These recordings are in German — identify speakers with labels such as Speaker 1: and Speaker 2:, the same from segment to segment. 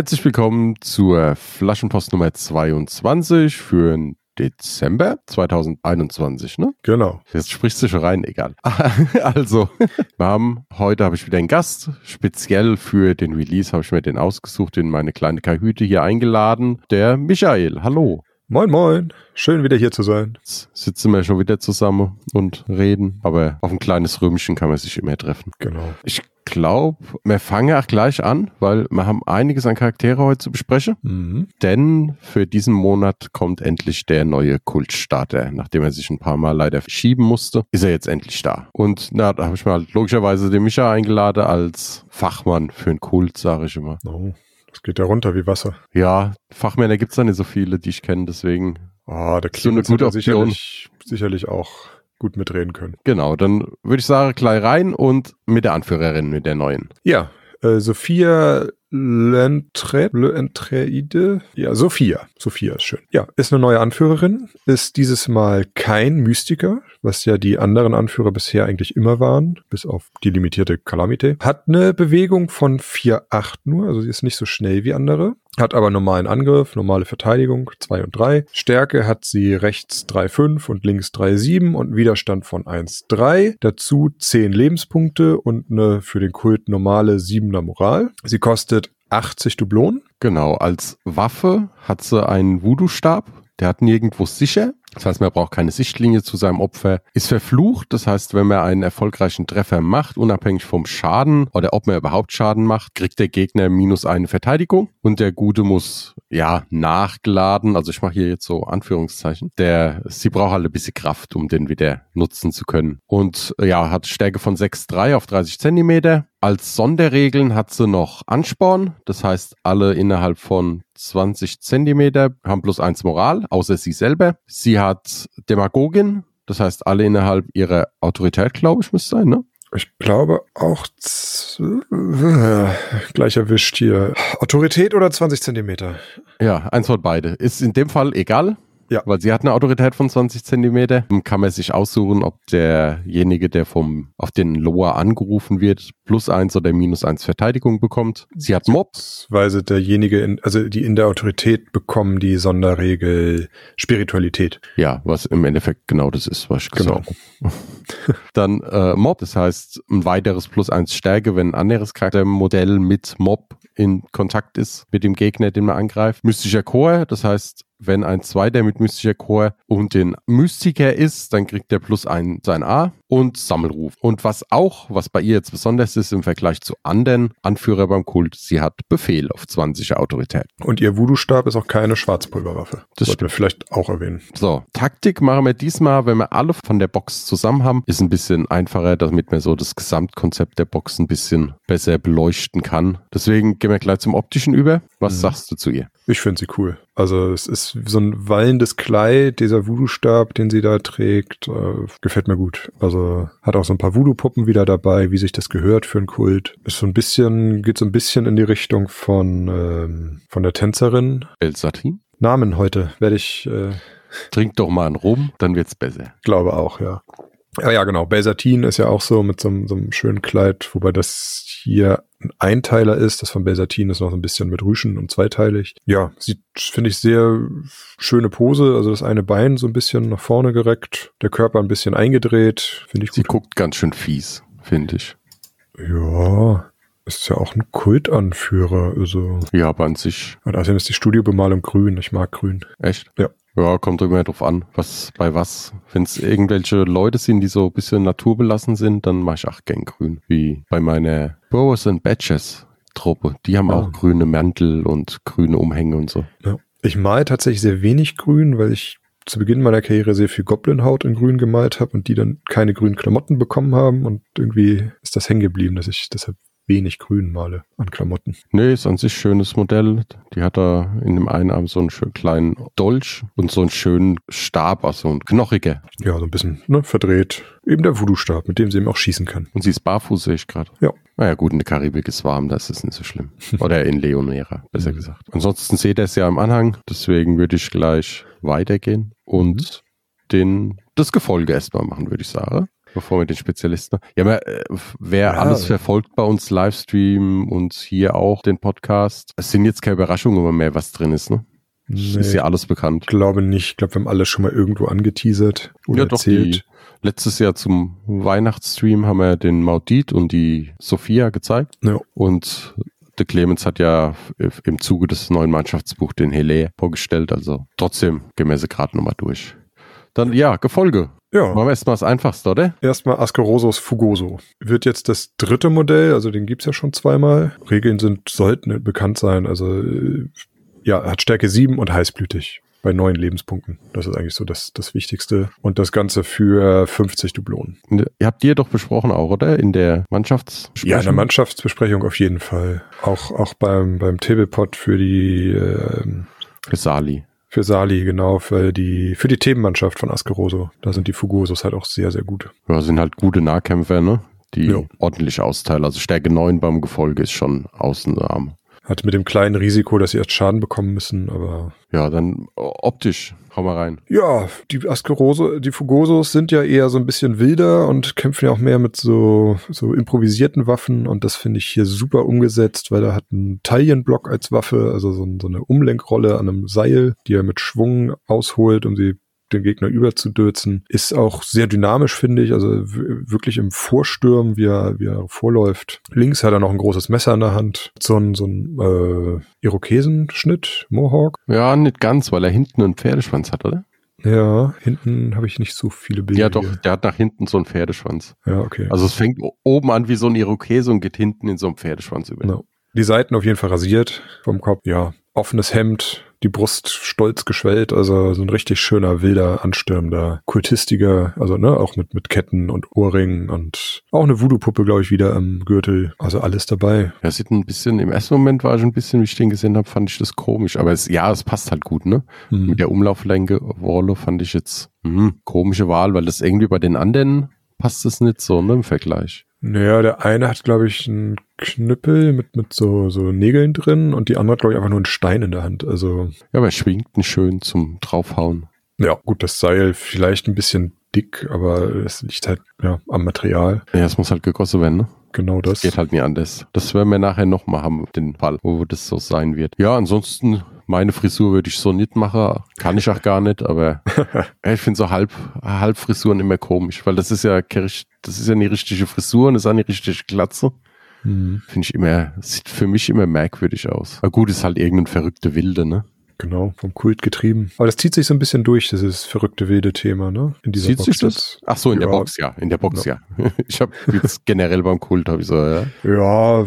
Speaker 1: Herzlich willkommen zur Flaschenpost Nummer 22 für den Dezember 2021, ne?
Speaker 2: Genau.
Speaker 1: Jetzt sprichst du schon rein, egal. Also, wir haben, heute habe ich wieder einen Gast. Speziell für den Release habe ich mir den ausgesucht, in meine kleine Kahüte hier eingeladen. Der Michael. Hallo.
Speaker 2: Moin, moin. Schön wieder hier zu sein.
Speaker 1: Jetzt sitzen wir schon wieder zusammen und reden. Aber auf ein kleines Römchen kann man sich immer treffen.
Speaker 2: Genau.
Speaker 1: Ich glaube, wir fangen auch gleich an, weil wir haben einiges an Charaktere heute zu besprechen.
Speaker 2: Mhm.
Speaker 1: Denn für diesen Monat kommt endlich der neue Kultstarter. Nachdem er sich ein paar Mal leider verschieben musste, ist er jetzt endlich da. Und na, da habe ich mal logischerweise den Micha eingeladen als Fachmann für einen Kult, sage ich immer.
Speaker 2: Oh, das geht ja runter wie Wasser.
Speaker 1: Ja, Fachmänner gibt es da nicht so viele, die ich kenne, deswegen
Speaker 2: Ah, der
Speaker 1: So eine
Speaker 2: Clemens
Speaker 1: gute Option.
Speaker 2: sicherlich, sicherlich auch gut mitreden können.
Speaker 1: genau. Dann würde ich sagen, gleich rein und mit der Anführerin, mit der neuen.
Speaker 2: Ja, äh, Sophia Lentre, Lentreide. Ja, Sophia. Sophia ist schön. Ja, ist eine neue Anführerin, ist dieses Mal kein Mystiker, was ja die anderen Anführer bisher eigentlich immer waren, bis auf die limitierte Calamite. Hat eine Bewegung von 4,8 nur, also sie ist nicht so schnell wie andere. Hat aber normalen Angriff, normale Verteidigung 2 und 3. Stärke hat sie rechts 3,5 und links 3,7 und Widerstand von 1,3. Dazu 10 Lebenspunkte und eine für den Kult normale 7er Moral. Sie kostet 80 Dublonen.
Speaker 1: Genau, als Waffe hat sie einen Voodoo-Stab. Der hat nirgendwo sicher. Das heißt, man braucht keine Sichtlinie zu seinem Opfer. Ist verflucht. Das heißt, wenn man einen erfolgreichen Treffer macht, unabhängig vom Schaden oder ob man überhaupt Schaden macht, kriegt der Gegner minus eine Verteidigung. Und der Gute muss, ja, nachgeladen. Also ich mache hier jetzt so Anführungszeichen. Der, sie braucht halt ein bisschen Kraft, um den wieder nutzen zu können. Und ja, hat Stärke von 6,3 auf 30 Zentimeter. Als Sonderregeln hat sie noch Ansporn. Das heißt, alle innerhalb von 20 Zentimeter haben plus eins Moral, außer sie selber. Sie hat Demagogin. Das heißt, alle innerhalb ihrer Autorität, glaube ich, müsste sein, ne?
Speaker 2: Ich glaube auch gleich erwischt hier. Autorität oder 20 Zentimeter?
Speaker 1: Ja, eins von beide. Ist in dem Fall egal.
Speaker 2: Ja.
Speaker 1: Weil sie hat eine Autorität von 20 Zentimeter. Kann man sich aussuchen, ob derjenige, der vom, auf den Loa angerufen wird, plus eins oder minus eins Verteidigung bekommt. Sie hat Mobs.
Speaker 2: Weise derjenige, in, also die in der Autorität bekommen die Sonderregel Spiritualität.
Speaker 1: Ja, was im Endeffekt genau das ist, was ich
Speaker 2: Genau.
Speaker 1: gesagt habe. Dann äh, Mob, das heißt ein weiteres plus eins Stärke, wenn ein anderes Charaktermodell mit Mob in Kontakt ist mit dem Gegner, den man angreift. Mystischer Chor, das heißt, wenn ein Zweiter mit mystischer Chor und den Mystiker ist, dann kriegt der plus ein sein A und Sammelruf. Und was auch, was bei ihr jetzt besonders ist im Vergleich zu anderen Anführer beim Kult, sie hat Befehl auf 20er Autorität.
Speaker 2: Und ihr Voodoo-Stab ist auch keine Schwarzpulverwaffe.
Speaker 1: Das
Speaker 2: Sollten wir vielleicht auch erwähnen.
Speaker 1: So, Taktik machen wir diesmal, wenn wir alle von der Box zusammen haben, ist ein bisschen einfacher, damit man so das Gesamtkonzept der Box ein bisschen besser beleuchten kann. Deswegen gehen wir gleich zum optischen über. Was
Speaker 2: Mhm.
Speaker 1: sagst du zu ihr?
Speaker 2: Ich finde sie cool. Also es ist so ein wallendes Kleid, dieser Voodoo-Stab, den sie da trägt, äh, gefällt mir gut. Also hat auch so ein paar Voodoo-Puppen wieder dabei, wie sich das gehört für einen Kult. Ist so ein bisschen, geht so ein bisschen in die Richtung von, ähm, von der Tänzerin.
Speaker 1: Elsatin?
Speaker 2: Namen heute werde ich, äh,
Speaker 1: Trink doch mal einen Rum, dann wird's besser.
Speaker 2: glaube auch, ja. Ja, ja, genau. Belsatin ist ja auch so mit so, einem- so einem schönen Kleid, wobei das hier ein Einteiler ist. Das von Belsatin ist noch so ein bisschen mit Rüschen und zweiteilig. Ja, sieht, finde ich, sehr schöne Pose. Also das eine Bein so ein bisschen nach vorne gereckt, der Körper ein bisschen eingedreht. Finde ich
Speaker 1: Sie
Speaker 2: gut.
Speaker 1: guckt ganz schön fies, finde ich.
Speaker 2: Ja, ist ja auch ein Kultanführer. Also,
Speaker 1: Ja, aber an sich
Speaker 2: und außerdem ist die Studiobemalung grün. Ich mag grün.
Speaker 1: echt.
Speaker 2: Ja.
Speaker 1: Ja, kommt immer drauf an, was bei was. Wenn es irgendwelche Leute sind, die so ein bisschen naturbelassen sind, dann mache ich auch gern grün. Wie bei meiner Boas and Batches Truppe. Die haben
Speaker 2: Ah.
Speaker 1: auch grüne Mäntel und grüne Umhänge und so.
Speaker 2: Ja. Ich male tatsächlich sehr wenig grün, weil ich zu Beginn meiner Karriere sehr viel Goblin-Haut in grün gemalt habe und die dann keine grünen Klamotten bekommen haben und irgendwie ist das hängen geblieben, dass ich deshalb wenig grün male an Klamotten.
Speaker 1: Nee, ist an sich schönes Modell. Die hat da in dem einen Arm so einen schönen kleinen Dolch und so einen schönen Stab, also ein knochiger.
Speaker 2: Ja, so ein bisschen ne, verdreht. Eben der Voodoo-Stab, mit dem sie eben auch schießen kann.
Speaker 1: Und sie ist barfuß, sehe ich gerade.
Speaker 2: Ja.
Speaker 1: Naja gut, in der Karibik ist warm, das ist nicht so schlimm. Oder in Leonera, besser gesagt. Ansonsten seht ihr es ja im Anhang, deswegen würde ich gleich weitergehen und den, das Gefolge erstmal machen, würde ich sagen. Bevor wir den Spezialisten. Ja, aber, äh, wer
Speaker 2: Ja.
Speaker 1: alles verfolgt bei uns Livestream und hier auch den Podcast, es sind jetzt keine Überraschungen mehr, was drin ist, ne?
Speaker 2: Nee,
Speaker 1: Ist ja alles bekannt.
Speaker 2: ich glaube nicht. Ich glaube, wir haben alle schon mal irgendwo angeteasert oder
Speaker 1: ja, doch,
Speaker 2: erzählt.
Speaker 1: die, letztes Jahr zum Weihnachtsstream haben wir den Maudit und die Sophia gezeigt.
Speaker 2: Ja.
Speaker 1: Und der Clemens hat ja im Zuge des neuen Mannschaftsbuchs den Hele vorgestellt. Also trotzdem sie gerade nochmal durch. Dann, ja, Gefolge.
Speaker 2: Ja.
Speaker 1: Machen wir erstmal das Einfachste, oder?
Speaker 2: Erstmal Ascarosos Fugoso. Wird jetzt das dritte Modell, also den gibt's ja schon zweimal. Regeln sind, sollten bekannt sein. Also äh, ja, hat Stärke 7 und heißblütig bei neun Lebenspunkten. Das ist eigentlich so das, das Wichtigste. Und das Ganze für 50 Dublonen.
Speaker 1: Ihr habt ihr doch besprochen auch, oder? In der Mannschaftsbesprechung?
Speaker 2: Ja, in der Mannschaftsbesprechung auf jeden Fall. Auch, auch beim, beim Tablepot für die ähm,
Speaker 1: Für Sali.
Speaker 2: Für Sali, genau, für die, für die Themenmannschaft von Ascaroso. Da sind die Fugosos halt auch sehr, sehr gut.
Speaker 1: Ja, sind halt gute Nahkämpfer, ne? Die
Speaker 2: Ja.
Speaker 1: ordentlich austeilen. Also Stärke 9 beim Gefolge ist schon Außenarm.
Speaker 2: Hat mit dem kleinen Risiko, dass sie erst Schaden bekommen müssen, aber
Speaker 1: Ja, dann optisch. Hau mal rein.
Speaker 2: Ja, die Ascaroso, die Fugosos sind ja eher so ein bisschen wilder und kämpfen ja auch mehr mit so, so improvisierten Waffen und das finde ich hier super umgesetzt, weil er hat einen Taillenblock als Waffe, also so, so eine Umlenkrolle an einem Seil, die er mit Schwung ausholt, um sie den Gegner überzudürzen. Ist auch sehr dynamisch, finde ich, also wirklich im Vorstürmen, wie er, wie er vorläuft. Links hat er noch ein großes Messer in der Hand, so ein, so ein äh, Irokesenschnitt, Mohawk.
Speaker 1: Ja, nicht ganz, weil er hinten einen Pferdeschwanz hat, oder?
Speaker 2: Ja, hinten habe ich nicht so viele Bilder.
Speaker 1: Ja, doch,
Speaker 2: Hier.
Speaker 1: der hat nach hinten so einen Pferdeschwanz.
Speaker 2: Ja, okay.
Speaker 1: Also es fängt oben an wie so ein Irokese und geht hinten in so einen Pferdeschwanz über.
Speaker 2: No. Die Seiten auf jeden Fall rasiert vom Kopf. Ja, offenes Hemd, die Brust stolz geschwellt, also so ein richtig schöner, wilder, anstürmender, kultistiger, also ne, auch mit, mit Ketten und Ohrringen und auch eine Voodoo-Puppe, glaube ich, wieder am Gürtel. Also alles dabei.
Speaker 1: Ja, sieht ein bisschen, im ersten Moment war ich ein bisschen, wie ich den gesehen habe, fand ich das komisch. Aber es, ja, es passt halt gut, ne?
Speaker 2: Hm.
Speaker 1: Mit der Umlauflänge Wolle fand ich jetzt hm, komische Wahl, weil das irgendwie bei den anderen passt es nicht so, ne, im Vergleich.
Speaker 2: Naja, der eine hat, glaube ich, einen Knüppel mit, mit so, so Nägeln drin und die andere hat, glaube ich, einfach nur einen Stein in der Hand. Also,
Speaker 1: Ja, aber er schwingt ihn schön zum draufhauen.
Speaker 2: ja, gut, das Seil vielleicht ein bisschen dick, aber es liegt halt ja, am Material.
Speaker 1: Ja, es muss halt gegossen werden, ne?
Speaker 2: Genau das.
Speaker 1: Geht halt nie anders. Das werden wir nachher nochmal haben, den Fall, wo das so sein wird. Ja, ansonsten, meine Frisur würde ich so nicht machen. Kann ich auch gar nicht, aber ich finde so halb, Halbfrisuren immer komisch, weil das ist ja, das ist ja eine richtige Frisur und das ist auch eine richtige Glatze.
Speaker 2: Hm.
Speaker 1: Finde ich immer, sieht für mich immer merkwürdig aus. Aber gut, ist halt irgendein verrückte Wilde, ne?
Speaker 2: Genau, vom Kult getrieben. Aber das zieht sich so ein bisschen durch, dieses verrückte wilde Thema, ne? In dieser
Speaker 1: Sieht
Speaker 2: Box
Speaker 1: sich das?
Speaker 2: jetzt.
Speaker 1: Ach so, in der
Speaker 2: Ja.
Speaker 1: Box, ja. In der Box, ja. Ich habe jetzt generell beim Kult, habe ich so, ja.
Speaker 2: Ja,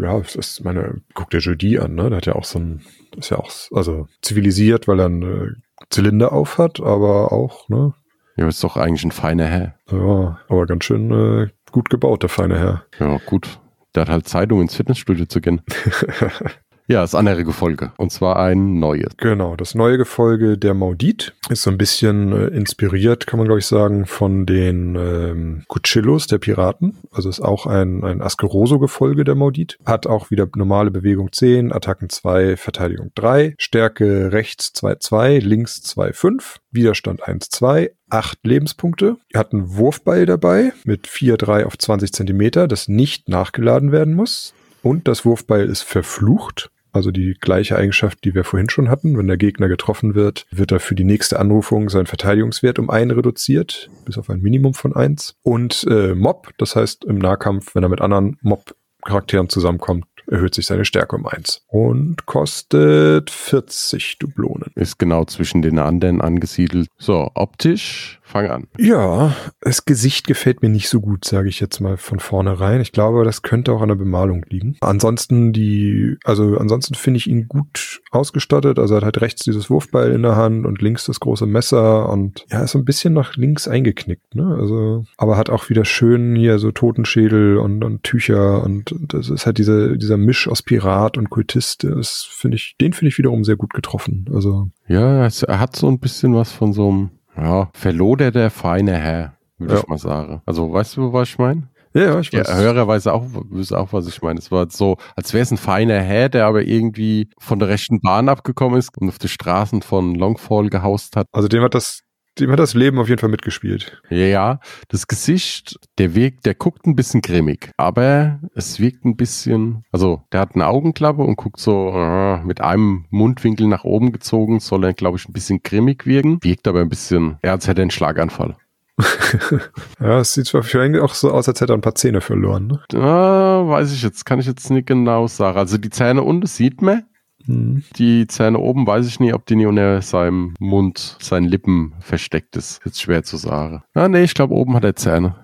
Speaker 2: ja, das ist meine, guck dir Jody an, ne? Der hat ja auch so ein, ist ja auch, also zivilisiert, weil er einen äh, Zylinder auf hat, aber auch, ne?
Speaker 1: Ja, ist doch eigentlich ein feiner Herr.
Speaker 2: Ja, aber ganz schön äh, gut gebaut, der feine Herr.
Speaker 1: Ja, gut. Der hat halt Zeit, um ins Fitnessstudio zu gehen. ja, das andere Gefolge. Und zwar ein neues.
Speaker 2: Genau, das neue Gefolge der Maudit ist so ein bisschen äh, inspiriert, kann man glaube ich sagen, von den ähm, Cuchillos der Piraten. Also ist auch ein, ein Askeroso-Gefolge der Maudit. Hat auch wieder normale Bewegung 10, Attacken 2, Verteidigung 3, Stärke rechts 2-2, links 2-5, Widerstand 1-2, 8 Lebenspunkte. Hat einen Wurfball dabei mit 4-3 auf 20 Zentimeter, das nicht nachgeladen werden muss. Und das Wurfbeil ist verflucht. Also die gleiche Eigenschaft, die wir vorhin schon hatten. Wenn der Gegner getroffen wird, wird er für die nächste Anrufung sein Verteidigungswert um einen reduziert, bis auf ein Minimum von eins. Und äh, Mob, das heißt im Nahkampf, wenn er mit anderen Mob-Charakteren zusammenkommt, erhöht sich seine Stärke um eins. Und kostet 40 Dublonen.
Speaker 1: Ist genau zwischen den anderen angesiedelt. So, optisch, fang an.
Speaker 2: Ja, das Gesicht gefällt mir nicht so gut, sage ich jetzt mal von vornherein. Ich glaube, das könnte auch an der Bemalung liegen. Ansonsten die, also ansonsten finde ich ihn gut ausgestattet. Also er hat halt rechts dieses Wurfbeil in der Hand und links das große Messer und ja, ist so ein bisschen nach links eingeknickt, ne? Also, aber hat auch wieder schön hier so Totenschädel und, und Tücher und das ist halt diese, dieser Misch aus Pirat und Kultist. Das finde ich, den finde ich wiederum sehr gut getroffen. Also.
Speaker 1: Ja, er hat so ein bisschen was von so einem, ja, verloderter feine Herr, würde ja. ich mal sagen. Also, weißt du, was ich meine?
Speaker 2: Ja, ich weiß.
Speaker 1: Der Hörer weiß auch, weiß auch, was ich meine. Es war so, als wäre es ein feiner Herr, der aber irgendwie von der rechten Bahn abgekommen ist und auf die Straßen von Longfall gehaust hat.
Speaker 2: Also dem hat das dem hat das Leben auf jeden Fall mitgespielt.
Speaker 1: Ja, das Gesicht, der wirkt, der guckt ein bisschen grimmig, aber es wirkt ein bisschen, also der hat eine Augenklappe und guckt so äh, mit einem Mundwinkel nach oben gezogen, soll er, glaube ich, ein bisschen grimmig wirken, wirkt aber ein bisschen, er als hätte einen Schlaganfall.
Speaker 2: ja, es sieht zwar für ihn auch so aus, als hätte er ein paar Zähne verloren. Ne?
Speaker 1: Ah, weiß ich jetzt, kann ich jetzt nicht genau sagen. Also die Zähne unten sieht man, Mhm. Die Zähne oben weiß ich nie, ob die nie unter seinem Mund, seinen Lippen versteckt ist. Jetzt schwer zu sagen. Ah, nee, ich glaube, oben hat er Zähne.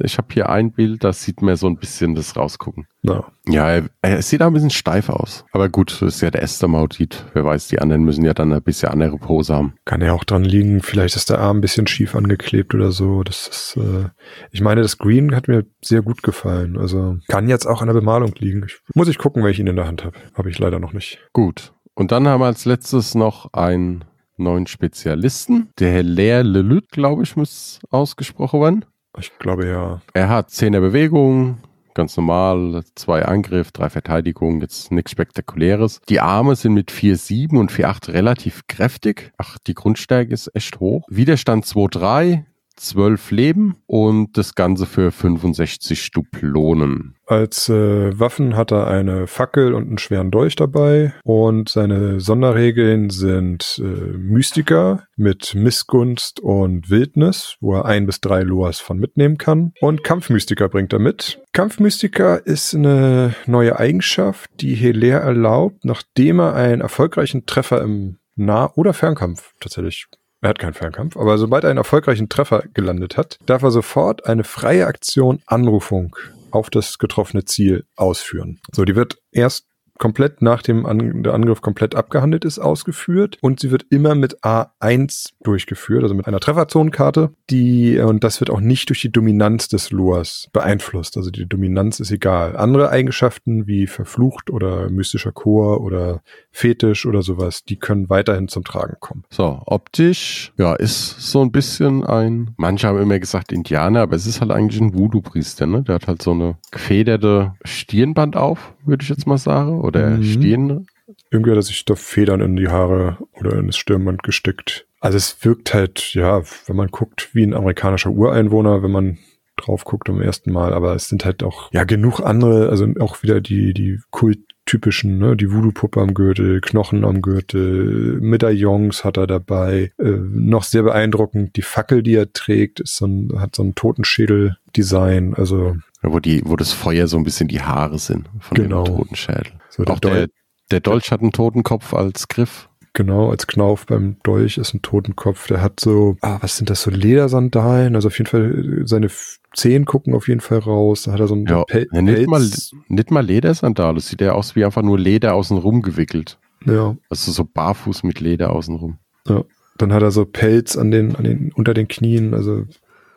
Speaker 1: Ich habe hier ein Bild, da sieht man so ein bisschen das rausgucken.
Speaker 2: Ja,
Speaker 1: ja er, er sieht auch ein bisschen steif aus. Aber gut, das ist ja der erste Mautit. Wer weiß, die anderen müssen ja dann ein bisschen andere Pose haben.
Speaker 2: Kann ja auch dran liegen, vielleicht ist der Arm ein bisschen schief angeklebt oder so. Das ist, äh, ich meine, das Green hat mir sehr gut gefallen. Also kann jetzt auch an der Bemalung liegen. Ich, muss ich gucken, welchen ich ihn in der Hand habe. Habe ich leider noch nicht.
Speaker 1: Gut. Und dann haben wir als letztes noch einen neuen Spezialisten. Der Herr Leer Lelut, glaube ich, muss ausgesprochen werden.
Speaker 2: Ich glaube ja.
Speaker 1: Er hat Zehner Bewegung, ganz normal, zwei Angriff, drei Verteidigung, jetzt nichts Spektakuläres. Die Arme sind mit 4,7 und 4,8 relativ kräftig. Ach, die Grundstärke ist echt hoch. Widerstand 2,3, 12 Leben und das Ganze für 65 Duplonen.
Speaker 2: Als äh, Waffen hat er eine Fackel und einen schweren Dolch dabei und seine Sonderregeln sind äh, Mystiker mit Missgunst und Wildnis, wo er ein bis drei Loas von mitnehmen kann und Kampfmystiker bringt er mit. Kampfmystiker ist eine neue Eigenschaft, die Heler erlaubt, nachdem er einen erfolgreichen Treffer im Nah- oder Fernkampf tatsächlich er hat keinen Fernkampf, aber sobald er einen erfolgreichen Treffer gelandet hat, darf er sofort eine freie Aktion Anrufung auf das getroffene Ziel ausführen. So, die wird erst komplett nach dem An der Angriff komplett abgehandelt ist, ausgeführt und sie wird immer mit A1 durchgeführt, also mit einer Trefferzonenkarte, die und das wird auch nicht durch die Dominanz des Loas beeinflusst, also die Dominanz ist egal. Andere Eigenschaften wie verflucht oder mystischer Chor oder Fetisch oder sowas, die können weiterhin zum Tragen kommen.
Speaker 1: So, optisch, ja, ist so ein bisschen ein, manche haben immer gesagt Indianer, aber es ist halt eigentlich ein Voodoo-Priester, ne? Der hat halt so eine gefederte Stirnband auf, würde ich jetzt mal sagen oder mhm. stehen.
Speaker 2: Irgendwie hat er sich da Federn in die Haare oder in das Stirnband gesteckt. Also es wirkt halt, ja, wenn man guckt, wie ein amerikanischer Ureinwohner, wenn man drauf guckt am ersten Mal, aber es sind halt auch, ja, genug andere, also auch wieder die, die kulttypischen, ne, die Voodoo-Puppe am Gürtel, Knochen am Gürtel, Medaillons hat er dabei, äh, noch sehr beeindruckend, die Fackel, die er trägt, ist so ein, hat so ein Totenschädel-Design, also.
Speaker 1: Ja, wo die, wo das Feuer so ein bisschen die Haare sind von
Speaker 2: genau.
Speaker 1: dem Totenschädel. So der, Auch der, der Dolch hat einen Totenkopf als Griff.
Speaker 2: Genau, als Knauf beim Dolch ist ein Totenkopf. Der hat so, ah, was sind das, so Ledersandalen? Also auf jeden Fall, seine Zehen gucken auf jeden Fall raus. Da hat er so ein
Speaker 1: ja, Pel nicht, mal, nicht mal Ledersandale. Sieht ja aus wie einfach nur Leder außenrum gewickelt.
Speaker 2: Ja.
Speaker 1: Also so barfuß mit Leder außenrum.
Speaker 2: Ja. Dann hat er so Pelz an den, an den, unter den Knien. Also,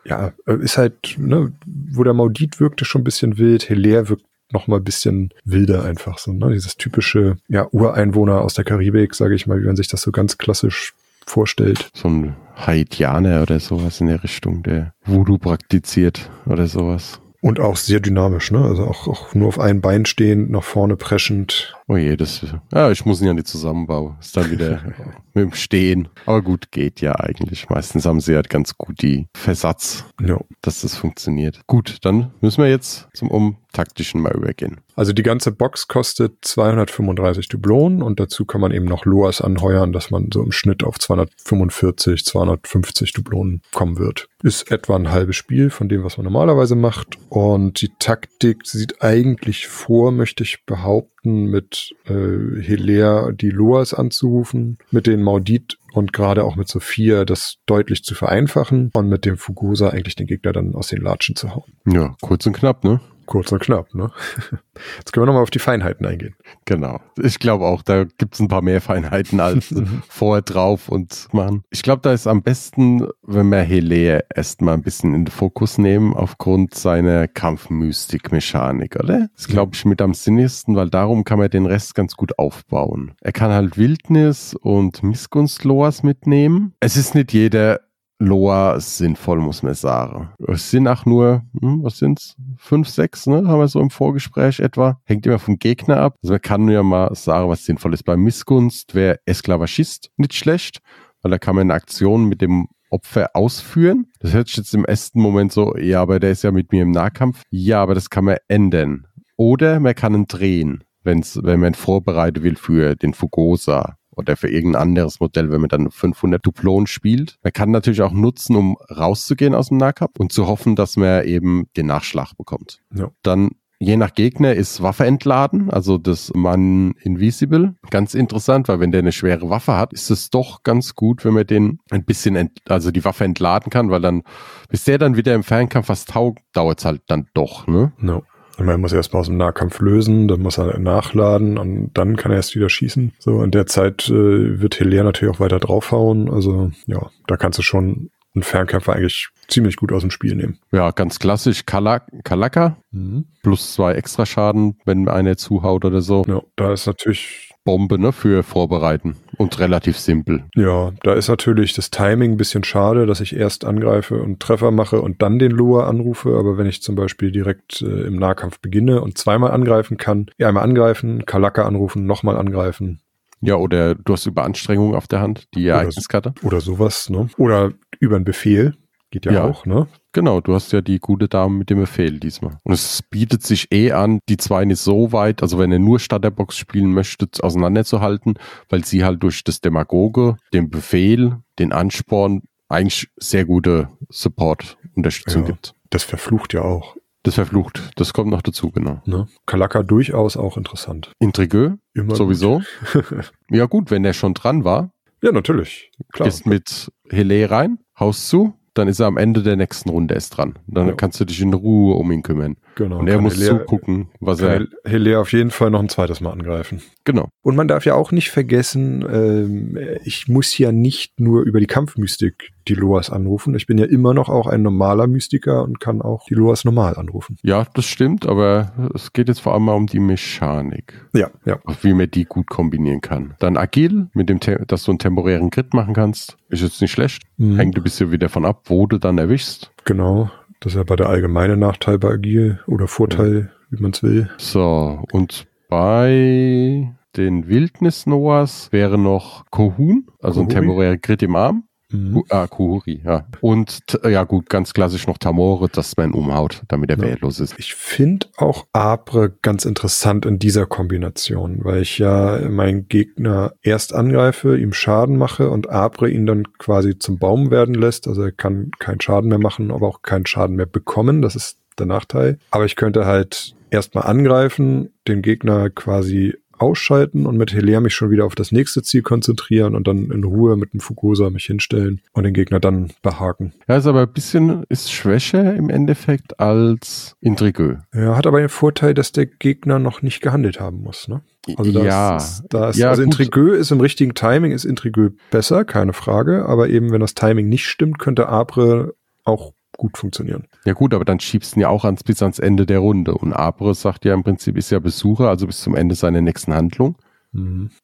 Speaker 2: ja, ist halt, ne, wo der Maudit wirkte schon ein bisschen wild. Hilaire wirkt noch mal ein bisschen wilder einfach so, ne? Dieses typische, ja, Ureinwohner aus der Karibik, sage ich mal, wie man sich das so ganz klassisch vorstellt.
Speaker 1: So ein Haitianer oder sowas in der Richtung, der Voodoo praktiziert oder sowas.
Speaker 2: Und auch sehr dynamisch, ne? Also auch, auch nur auf einem Bein stehend, nach vorne preschend.
Speaker 1: Oh je, das, ja, ich muss ihn ja nicht zusammenbauen. Ist dann wieder mit dem Stehen. Aber gut, geht ja eigentlich. Meistens haben sie halt ganz gut die Versatz,
Speaker 2: ja.
Speaker 1: dass das funktioniert. Gut, dann müssen wir jetzt zum, um taktischen mal übergehen.
Speaker 2: Also die ganze Box kostet 235 Dublonen und dazu kann man eben noch Loas anheuern, dass man so im Schnitt auf 245, 250 Dublonen kommen wird. Ist etwa ein halbes Spiel von dem, was man normalerweise macht. Und die Taktik sieht eigentlich vor, möchte ich behaupten, mit äh, Hilaire die Loas anzurufen, mit den Maudit und gerade auch mit Sophia das deutlich zu vereinfachen und mit dem Fugosa eigentlich den Gegner dann aus den Latschen zu hauen.
Speaker 1: Ja, kurz und knapp, ne?
Speaker 2: Kurz und knapp, ne? Jetzt können wir nochmal auf die Feinheiten eingehen.
Speaker 1: Genau. Ich glaube auch, da gibt es ein paar mehr Feinheiten als vorher drauf und machen. Ich glaube, da ist am besten, wenn wir Hele erstmal ein bisschen in den Fokus nehmen, aufgrund seiner Kampfmystik-Mechanik, oder? Das glaube ich mit am sinnigsten, weil darum kann man den Rest ganz gut aufbauen. Er kann halt Wildnis und Missgunstloas mitnehmen. Es ist nicht jeder Loa sinnvoll, muss man sagen. Es sind auch nur, hm, was sind's? Fünf, sechs, ne? Haben wir so im Vorgespräch etwa. Hängt immer vom Gegner ab. Also man kann ja mal sagen, was sinnvoll ist. Bei Missgunst wäre Esklavagist nicht schlecht, weil da kann man eine Aktion mit dem Opfer ausführen. Das hört sich jetzt im ersten Moment so, ja, aber der ist ja mit mir im Nahkampf. Ja, aber das kann man ändern. Oder man kann ihn drehen, wenn's, wenn man ihn vorbereiten will für den Fugosa oder für irgendein anderes Modell, wenn man dann 500 Duplon spielt. Man kann natürlich auch nutzen, um rauszugehen aus dem Nahkampf und zu hoffen, dass man eben den Nachschlag bekommt.
Speaker 2: Ja.
Speaker 1: Dann Je nach Gegner ist Waffe entladen, also das Mann Invisible. Ganz interessant, weil wenn der eine schwere Waffe hat, ist es doch ganz gut, wenn man den ein bisschen, ent, also die Waffe entladen kann, weil dann, bis der dann wieder im Fernkampf was taugt, dauert es halt dann doch, ne?
Speaker 2: No. Man muss erstmal aus dem Nahkampf lösen, dann muss er nachladen und dann kann er erst wieder schießen. So, in der Zeit äh, wird Hilaire natürlich auch weiter draufhauen. Also ja, da kannst du schon einen Fernkämpfer eigentlich ziemlich gut aus dem Spiel nehmen.
Speaker 1: Ja, ganz klassisch Kalak Kalaka.
Speaker 2: Mhm.
Speaker 1: Plus zwei extra Schaden, wenn einer zuhaut oder so.
Speaker 2: Ja, da ist natürlich
Speaker 1: Bombe, ne, für Vorbereiten. Und relativ simpel.
Speaker 2: Ja, da ist natürlich das Timing ein bisschen schade, dass ich erst angreife und Treffer mache und dann den Loa anrufe. Aber wenn ich zum Beispiel direkt äh, im Nahkampf beginne und zweimal angreifen kann, ja, einmal angreifen, Kalaka anrufen, nochmal angreifen.
Speaker 1: Ja, oder du hast Überanstrengung auf der Hand, die Ereigniskarte.
Speaker 2: Oder sowas, ne? Oder über einen Befehl. Geht ja,
Speaker 1: Ja.
Speaker 2: auch, ne?
Speaker 1: Genau, du hast ja die gute Dame mit dem Befehl diesmal. Und es bietet sich eh an, die zwei nicht so weit, also wenn ihr nur Starterbox spielen möchtet, auseinanderzuhalten, weil sie halt durch das Demagoge, den Befehl, den Ansporn eigentlich sehr gute Support-Unterstützung
Speaker 2: Ja.
Speaker 1: gibt.
Speaker 2: Das verflucht ja auch.
Speaker 1: Das verflucht. Das kommt noch dazu, genau.
Speaker 2: Ne? Kalaka durchaus auch interessant.
Speaker 1: Intrigueux,
Speaker 2: Immer
Speaker 1: sowieso.
Speaker 2: gut.
Speaker 1: Ja gut, wenn der schon dran war,
Speaker 2: ja, natürlich. Klar.
Speaker 1: gehst mit Hele rein, haust zu, dann ist er am Ende der nächsten Runde erst dran. Dann
Speaker 2: Ja.
Speaker 1: kannst du dich in Ruhe um ihn kümmern.
Speaker 2: Genau.
Speaker 1: Und er muss
Speaker 2: Hilaire-
Speaker 1: zugucken, was er.
Speaker 2: Hilaire auf jeden Fall noch ein zweites Mal angreifen.
Speaker 1: Genau.
Speaker 2: Und man darf ja auch nicht vergessen, ähm, ich muss ja nicht nur über die Kampfmystik die Loas anrufen. Ich bin ja immer noch auch ein normaler Mystiker und kann auch die Loas normal anrufen.
Speaker 1: Ja, das stimmt, aber es geht jetzt vor allem mal um die Mechanik,
Speaker 2: Ja, ja.
Speaker 1: wie man die gut kombinieren kann. Dann agil, mit dem, Te- dass du einen temporären Crit machen kannst, ist jetzt nicht schlecht.
Speaker 2: Mhm.
Speaker 1: Hängt ein bisschen wieder davon ab, wo du dann erwischst.
Speaker 2: Genau. Das ist ja bei der allgemeine Nachteil bei Agil oder Vorteil, wie man es will.
Speaker 1: So, und bei den Wildnis-Noahs wäre noch Kohun, also ein
Speaker 2: Kohuri?
Speaker 1: temporärer Crit im Arm.
Speaker 2: Mhm.
Speaker 1: Ah, Kuhuri, ja. Und ja gut, ganz klassisch noch Tamore, dass man umhaut, damit er
Speaker 2: Ja.
Speaker 1: wehrlos ist.
Speaker 2: Ich finde auch Abre ganz interessant in dieser Kombination, weil ich ja meinen Gegner erst angreife, ihm Schaden mache und Abre ihn dann quasi zum Baum werden lässt. Also er kann keinen Schaden mehr machen, aber auch keinen Schaden mehr bekommen. Das ist der Nachteil. Aber ich könnte halt erstmal angreifen, den Gegner quasi ausschalten und mit Hilaire mich schon wieder auf das nächste Ziel konzentrieren und dann in Ruhe mit dem Fugosa mich hinstellen und den Gegner dann behaken.
Speaker 1: Ja, ist aber ein bisschen, ist schwächer im Endeffekt als Intrigueux.
Speaker 2: Ja, hat aber den Vorteil, dass der Gegner noch nicht gehandelt haben muss, ne? Also da
Speaker 1: ja,
Speaker 2: ist, da ist,
Speaker 1: ja,
Speaker 2: also. Intrigueux ist im richtigen Timing, ist Intrigueux besser, keine Frage, aber eben wenn das Timing nicht stimmt, könnte Abre auch gut funktionieren.
Speaker 1: Ja gut, aber dann schiebst du ihn ja auch ans, bis ans Ende der Runde. Und Abre sagt ja im Prinzip, ist ja Besucher, also bis zum Ende seiner nächsten Handlung.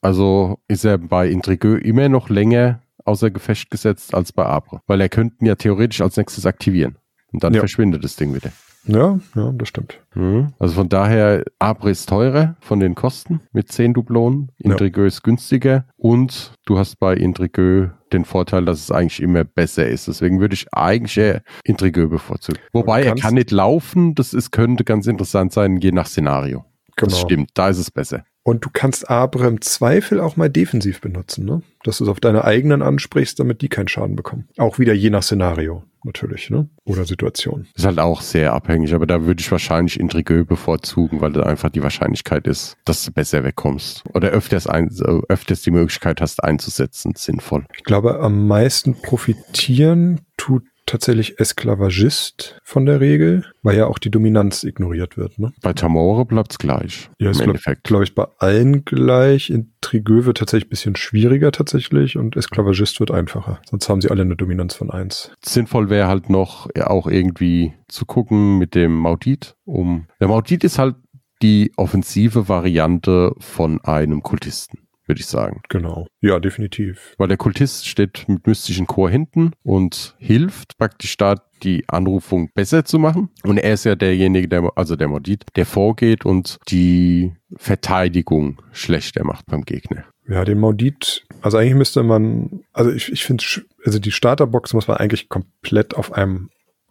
Speaker 1: Also ist er bei Intrigueux immer noch länger außer Gefecht gesetzt als bei Abre. Weil er könnte ihn ja theoretisch als nächstes aktivieren. Und dann
Speaker 2: Ja.
Speaker 1: verschwindet das Ding wieder.
Speaker 2: Ja, ja, das stimmt.
Speaker 1: Mhm. Also von daher, Abre ist teurer von den Kosten mit 10 Dublonen.
Speaker 2: Ja.
Speaker 1: Intrigueux ist günstiger. Und du hast bei Intrigueux den Vorteil, dass es eigentlich immer besser ist. Deswegen würde ich eigentlich eher Intrigueux bevorzugen. Wobei er kann nicht laufen, das ist, könnte ganz interessant sein, je nach Szenario. Genau. Das stimmt, da ist es besser.
Speaker 2: Und du kannst Aber im Zweifel auch mal defensiv benutzen, ne? Dass du es auf deine eigenen ansprichst, damit die keinen Schaden bekommen. Auch wieder je nach Szenario, natürlich, ne? Oder Situation.
Speaker 1: Ist halt auch sehr abhängig, aber da würde ich wahrscheinlich Intrigueux bevorzugen, weil da einfach die Wahrscheinlichkeit ist, dass du besser wegkommst. Oder öfters, ein, öfters die Möglichkeit hast einzusetzen, sinnvoll.
Speaker 2: Ich glaube, am meisten profitieren tut tatsächlich Esklavagist von der Regel, weil ja auch die Dominanz ignoriert wird. Ne?
Speaker 1: Bei Tamore bleibt es gleich.
Speaker 2: Ja, ist glaube glaub ich bei allen gleich. Intrigueux wird tatsächlich ein bisschen schwieriger tatsächlich und Esklavagist wird einfacher. Sonst haben sie alle eine Dominanz von 1.
Speaker 1: Sinnvoll wäre halt noch ja, auch irgendwie zu gucken mit dem Maudit. Um, der Maudit ist halt die offensive Variante von einem Kultisten würde ich sagen.
Speaker 2: Genau. Ja, definitiv.
Speaker 1: Weil der Kultist steht mit mystischen Chor hinten und hilft praktisch da die Anrufung besser zu machen. Und er ist ja derjenige, der, also der Modit, der vorgeht und die Verteidigung schlechter macht beim Gegner.
Speaker 2: Ja, den Maudit, also eigentlich müsste man, also ich, ich finde, also die Starterbox muss man eigentlich komplett auf einem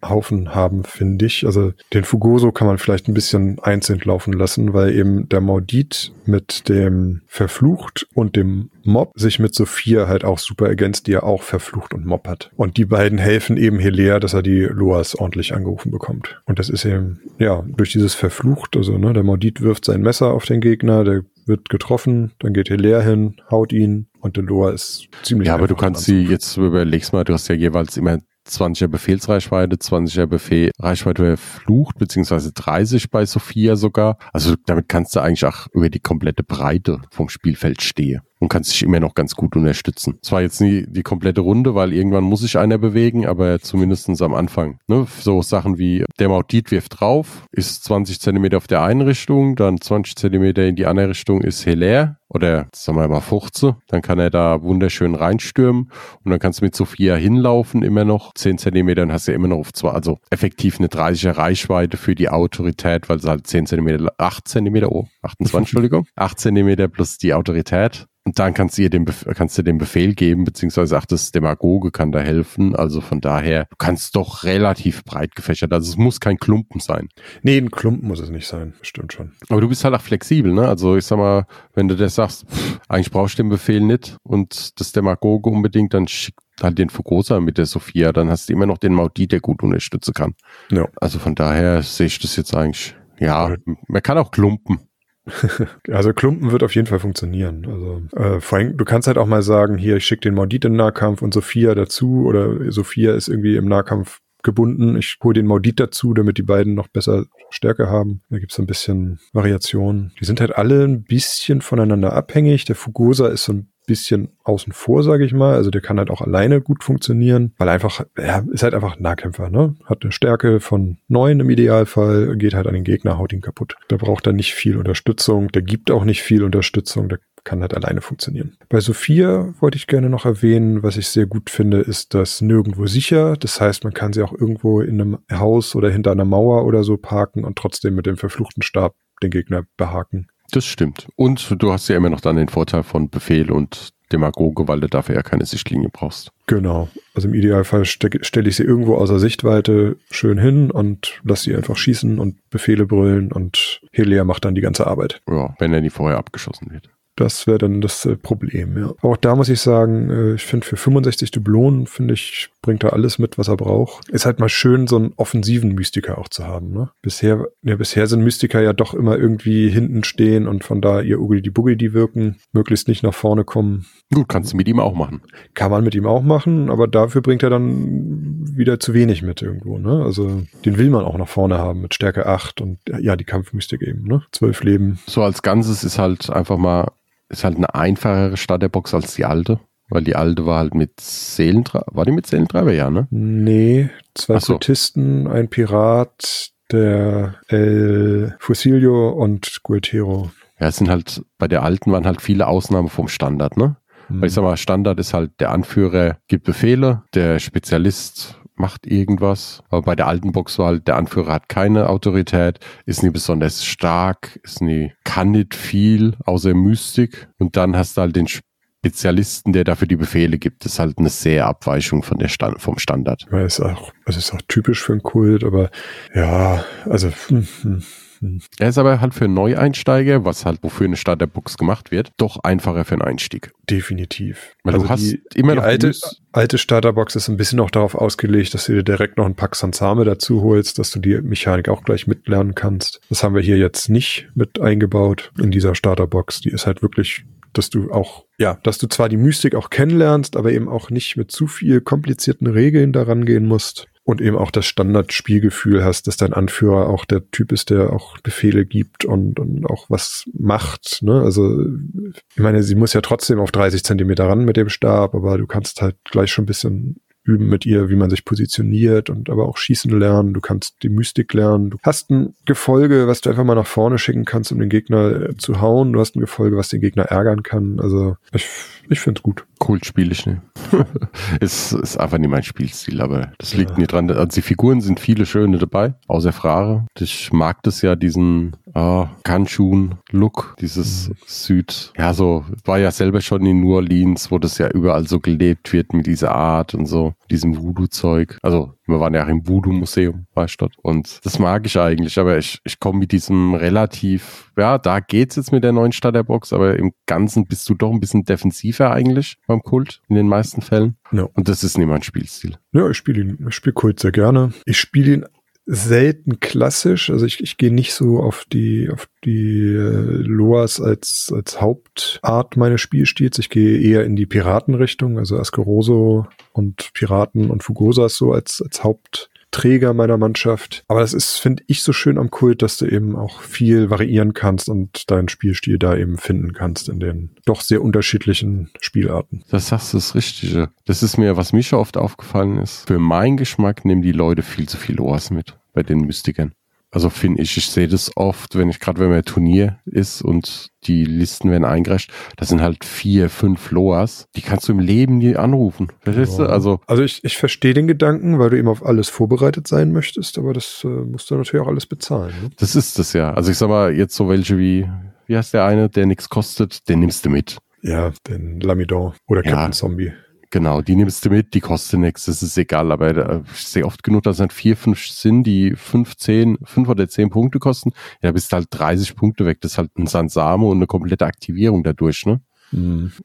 Speaker 2: Haufen haben, finde ich. Also den Fugoso kann man vielleicht ein bisschen einzeln laufen lassen, weil eben der Maudit mit dem Verflucht und dem Mob sich mit Sophia halt auch super ergänzt, die ja auch Verflucht und Mob hat. Und die beiden helfen eben Hilaire, dass er die Loas ordentlich angerufen bekommt. Und das ist eben, ja, durch dieses Verflucht, also ne, der Maudit wirft sein Messer auf den Gegner, der wird getroffen, dann geht Hilaire hin, haut ihn und der Loa ist ziemlich.
Speaker 1: Ja, aber du kannst sie jetzt überlegst mal, du hast ja jeweils immer 20er Befehlsreichweite, 20er Befehl Reichweite Flucht, beziehungsweise 30 bei Sophia sogar. Also damit kannst du eigentlich auch über die komplette Breite vom Spielfeld stehen und kannst dich immer noch ganz gut unterstützen. Zwar jetzt nie die komplette Runde, weil irgendwann muss sich einer bewegen, aber zumindestens am Anfang. Ne? So Sachen wie der Maudit wirft drauf, ist 20 Zentimeter auf der einen Richtung, dann 20 Zentimeter in die andere Richtung ist Hilaire oder sagen wir mal 15, dann kann er da wunderschön reinstürmen und dann kannst du mit Sophia hinlaufen immer noch 10 Zentimeter und hast ja immer noch auf zwei, also effektiv eine 30er Reichweite für die Autorität, weil es halt 10 Zentimeter, 8 Zentimeter, oh, 28, Entschuldigung, 8 Zentimeter plus die Autorität und dann kannst du ihr den, kannst du den Befehl geben, beziehungsweise auch das Demagoge kann da helfen. Also von daher, du kannst doch relativ breit gefächert. Also es muss kein Klumpen sein.
Speaker 2: Nee, ein Klumpen muss es nicht sein. Stimmt schon.
Speaker 1: Aber du bist halt auch flexibel, ne? Also ich sag mal, wenn du das sagst, pff, eigentlich brauchst du den Befehl nicht und das Demagoge unbedingt, dann schick halt den Fugosa mit der Sophia, dann hast du immer noch den Maudit, der gut unterstützen kann. Ja. Also von daher sehe ich das jetzt eigentlich, ja, man kann auch klumpen.
Speaker 2: also Klumpen wird auf jeden Fall funktionieren. Also äh, vor allem, du kannst halt auch mal sagen, hier, ich schicke den Maudit in den Nahkampf und Sophia dazu oder Sophia ist irgendwie im Nahkampf gebunden. Ich hole den Maudit dazu, damit die beiden noch besser Stärke haben. Da gibt's ein bisschen Variation. Die sind halt alle ein bisschen voneinander abhängig. Der Fugosa ist so ein bisschen außen vor, sage ich mal. Also der kann halt auch alleine gut funktionieren, weil einfach, er ist halt einfach ein Nahkämpfer, ne? Hat eine Stärke von neun im Idealfall, geht halt an den Gegner, haut ihn kaputt. Da braucht er nicht viel Unterstützung, der gibt auch nicht viel Unterstützung, der kann halt alleine funktionieren. Bei Sophia wollte ich gerne noch erwähnen, was ich sehr gut finde, ist das nirgendwo sicher. Das heißt, man kann sie auch irgendwo in einem Haus oder hinter einer Mauer oder so parken und trotzdem mit dem verfluchten Stab den Gegner behaken.
Speaker 1: Das stimmt. Und du hast ja immer noch dann den Vorteil von Befehl und Demagoge, weil du dafür ja keine Sichtlinie brauchst.
Speaker 2: Genau. Also im Idealfall stelle ich sie irgendwo außer Sichtweite schön hin und lasse sie einfach schießen und Befehle brüllen und Helia macht dann die ganze Arbeit.
Speaker 1: Ja, wenn er nie vorher abgeschossen wird.
Speaker 2: Das wäre dann das äh, Problem, ja. auch da muss ich sagen, äh, ich finde für 65 Dublonen, finde ich, bringt er alles mit, was er braucht. Ist halt mal schön, so einen offensiven Mystiker auch zu haben, ne? Bisher, ja, bisher sind Mystiker ja doch immer irgendwie hinten stehen und von da ihr Ugly die Buggy die wirken, möglichst nicht nach vorne kommen.
Speaker 1: Gut, kannst du mit ihm auch machen.
Speaker 2: Kann man mit ihm auch machen, aber dafür bringt er dann wieder zu wenig mit irgendwo, ne? Also, den will man auch nach vorne haben mit Stärke 8 und ja, die Kampfmystik eben, ne? Zwölf Leben.
Speaker 1: So als Ganzes ist halt einfach mal ist halt eine einfachere Starterbox als die alte. Weil die alte war halt mit Seelentreiber. War die mit Seelentreiber, ja, ne?
Speaker 2: Nee, zwei so. Kultisten, ein Pirat, der El Fusilio und Gualtero.
Speaker 1: Ja, es sind halt, bei der alten waren halt viele Ausnahmen vom Standard, ne? Mhm. Weil ich sag mal, Standard ist halt, der Anführer gibt Befehle, der Spezialist macht irgendwas. Aber bei der alten Box war halt, der Anführer hat keine Autorität, ist nie besonders stark, ist nie, kann nicht viel, außer Mystik. Und dann hast du halt den Spezialisten, der dafür die Befehle gibt. Das ist halt eine sehr Abweichung von der Stand, vom Standard.
Speaker 2: Ja, ist auch, also ist auch typisch für einen Kult, aber ja, also hm, hm.
Speaker 1: Er ist aber halt für Neueinsteiger, was halt wofür eine Starterbox gemacht wird, doch einfacher für einen Einstieg.
Speaker 2: Definitiv.
Speaker 1: Weil
Speaker 2: also
Speaker 1: du hast
Speaker 2: die,
Speaker 1: immer
Speaker 2: die
Speaker 1: noch
Speaker 2: alte,
Speaker 1: News-
Speaker 2: alte Starterbox ist ein bisschen auch darauf ausgelegt, dass du dir direkt noch ein Pack Sansame dazu holst, dass du die Mechanik auch gleich mitlernen kannst. Das haben wir hier jetzt nicht mit eingebaut in dieser Starterbox. Die ist halt wirklich dass du auch, ja, dass du zwar die Mystik auch kennenlernst, aber eben auch nicht mit zu viel komplizierten Regeln daran gehen musst und eben auch das Standardspielgefühl hast, dass dein Anführer auch der Typ ist, der auch Befehle gibt und, und auch was macht. Ne? Also ich meine, sie muss ja trotzdem auf 30 Zentimeter ran mit dem Stab, aber du kannst halt gleich schon ein bisschen üben mit ihr, wie man sich positioniert und aber auch schießen lernen. Du kannst die Mystik lernen. Du hast ein Gefolge, was du einfach mal nach vorne schicken kannst, um den Gegner äh, zu hauen. Du hast ein Gefolge, was den Gegner ärgern kann. Also ich, ich finde es gut.
Speaker 1: Kult spiele ich nicht. es ist einfach nicht mein Spielstil, aber das liegt mir dran. Also die Figuren sind viele schöne dabei, außer Frage. Ich mag das ja, diesen ah, Kanchun-Look, dieses Süd. Ja, so, war ja selber schon in New Orleans, wo das ja überall so gelebt wird mit dieser Art und so, diesem Voodoo-Zeug. Also, wir waren ja auch im Voodoo-Museum, ich dort. Und das mag ich eigentlich, aber ich, ich komme mit diesem relativ, ja, da geht's jetzt mit der neuen Starterbox, aber im Ganzen bist du doch ein bisschen defensiver eigentlich beim Kult, in den meisten Fällen.
Speaker 2: Ja.
Speaker 1: Und das ist nicht mein Spielstil.
Speaker 2: Ja, ich spiele ihn, ich spiele Kult sehr gerne. Ich spiele ihn selten klassisch, also ich, ich gehe nicht so auf die auf die äh, Loas als als Hauptart meines Spielstils. Ich gehe eher in die Piratenrichtung, also Askeroso und Piraten und Fugosas so als als Hauptträger meiner Mannschaft. Aber das ist, finde ich, so schön am Kult, dass du eben auch viel variieren kannst und deinen Spielstil da eben finden kannst in den doch sehr unterschiedlichen Spielarten.
Speaker 1: Das sagst du das Richtige. Das ist mir, was mir schon oft aufgefallen ist. Für meinen Geschmack nehmen die Leute viel zu viel Loas mit bei den Mystikern. Also finde ich, ich sehe das oft, wenn ich gerade, wenn man ein Turnier ist und die Listen werden eingereicht, das sind halt vier, fünf Loas, die kannst du im Leben nie anrufen. Verstehst du?
Speaker 2: Ja.
Speaker 1: Also
Speaker 2: Also ich, ich verstehe den Gedanken, weil du eben auf alles vorbereitet sein möchtest, aber das äh, musst du natürlich auch alles bezahlen. Ne?
Speaker 1: das ist das ja. Also ich sag mal, jetzt so welche wie, wie heißt der eine, der nichts kostet, den nimmst du mit.
Speaker 2: Ja, den Lamidon oder
Speaker 1: Ja.
Speaker 2: Captain Zombie.
Speaker 1: Genau, die nimmst du mit, die kosten nichts, das ist egal, aber äh, ich sehe oft genug, dass es halt vier, fünf sind, die fünf, zehn, fünf oder zehn Punkte kosten. Ja, bist du halt 30 Punkte weg. Das ist halt ein Sansame und eine komplette Aktivierung dadurch, ne?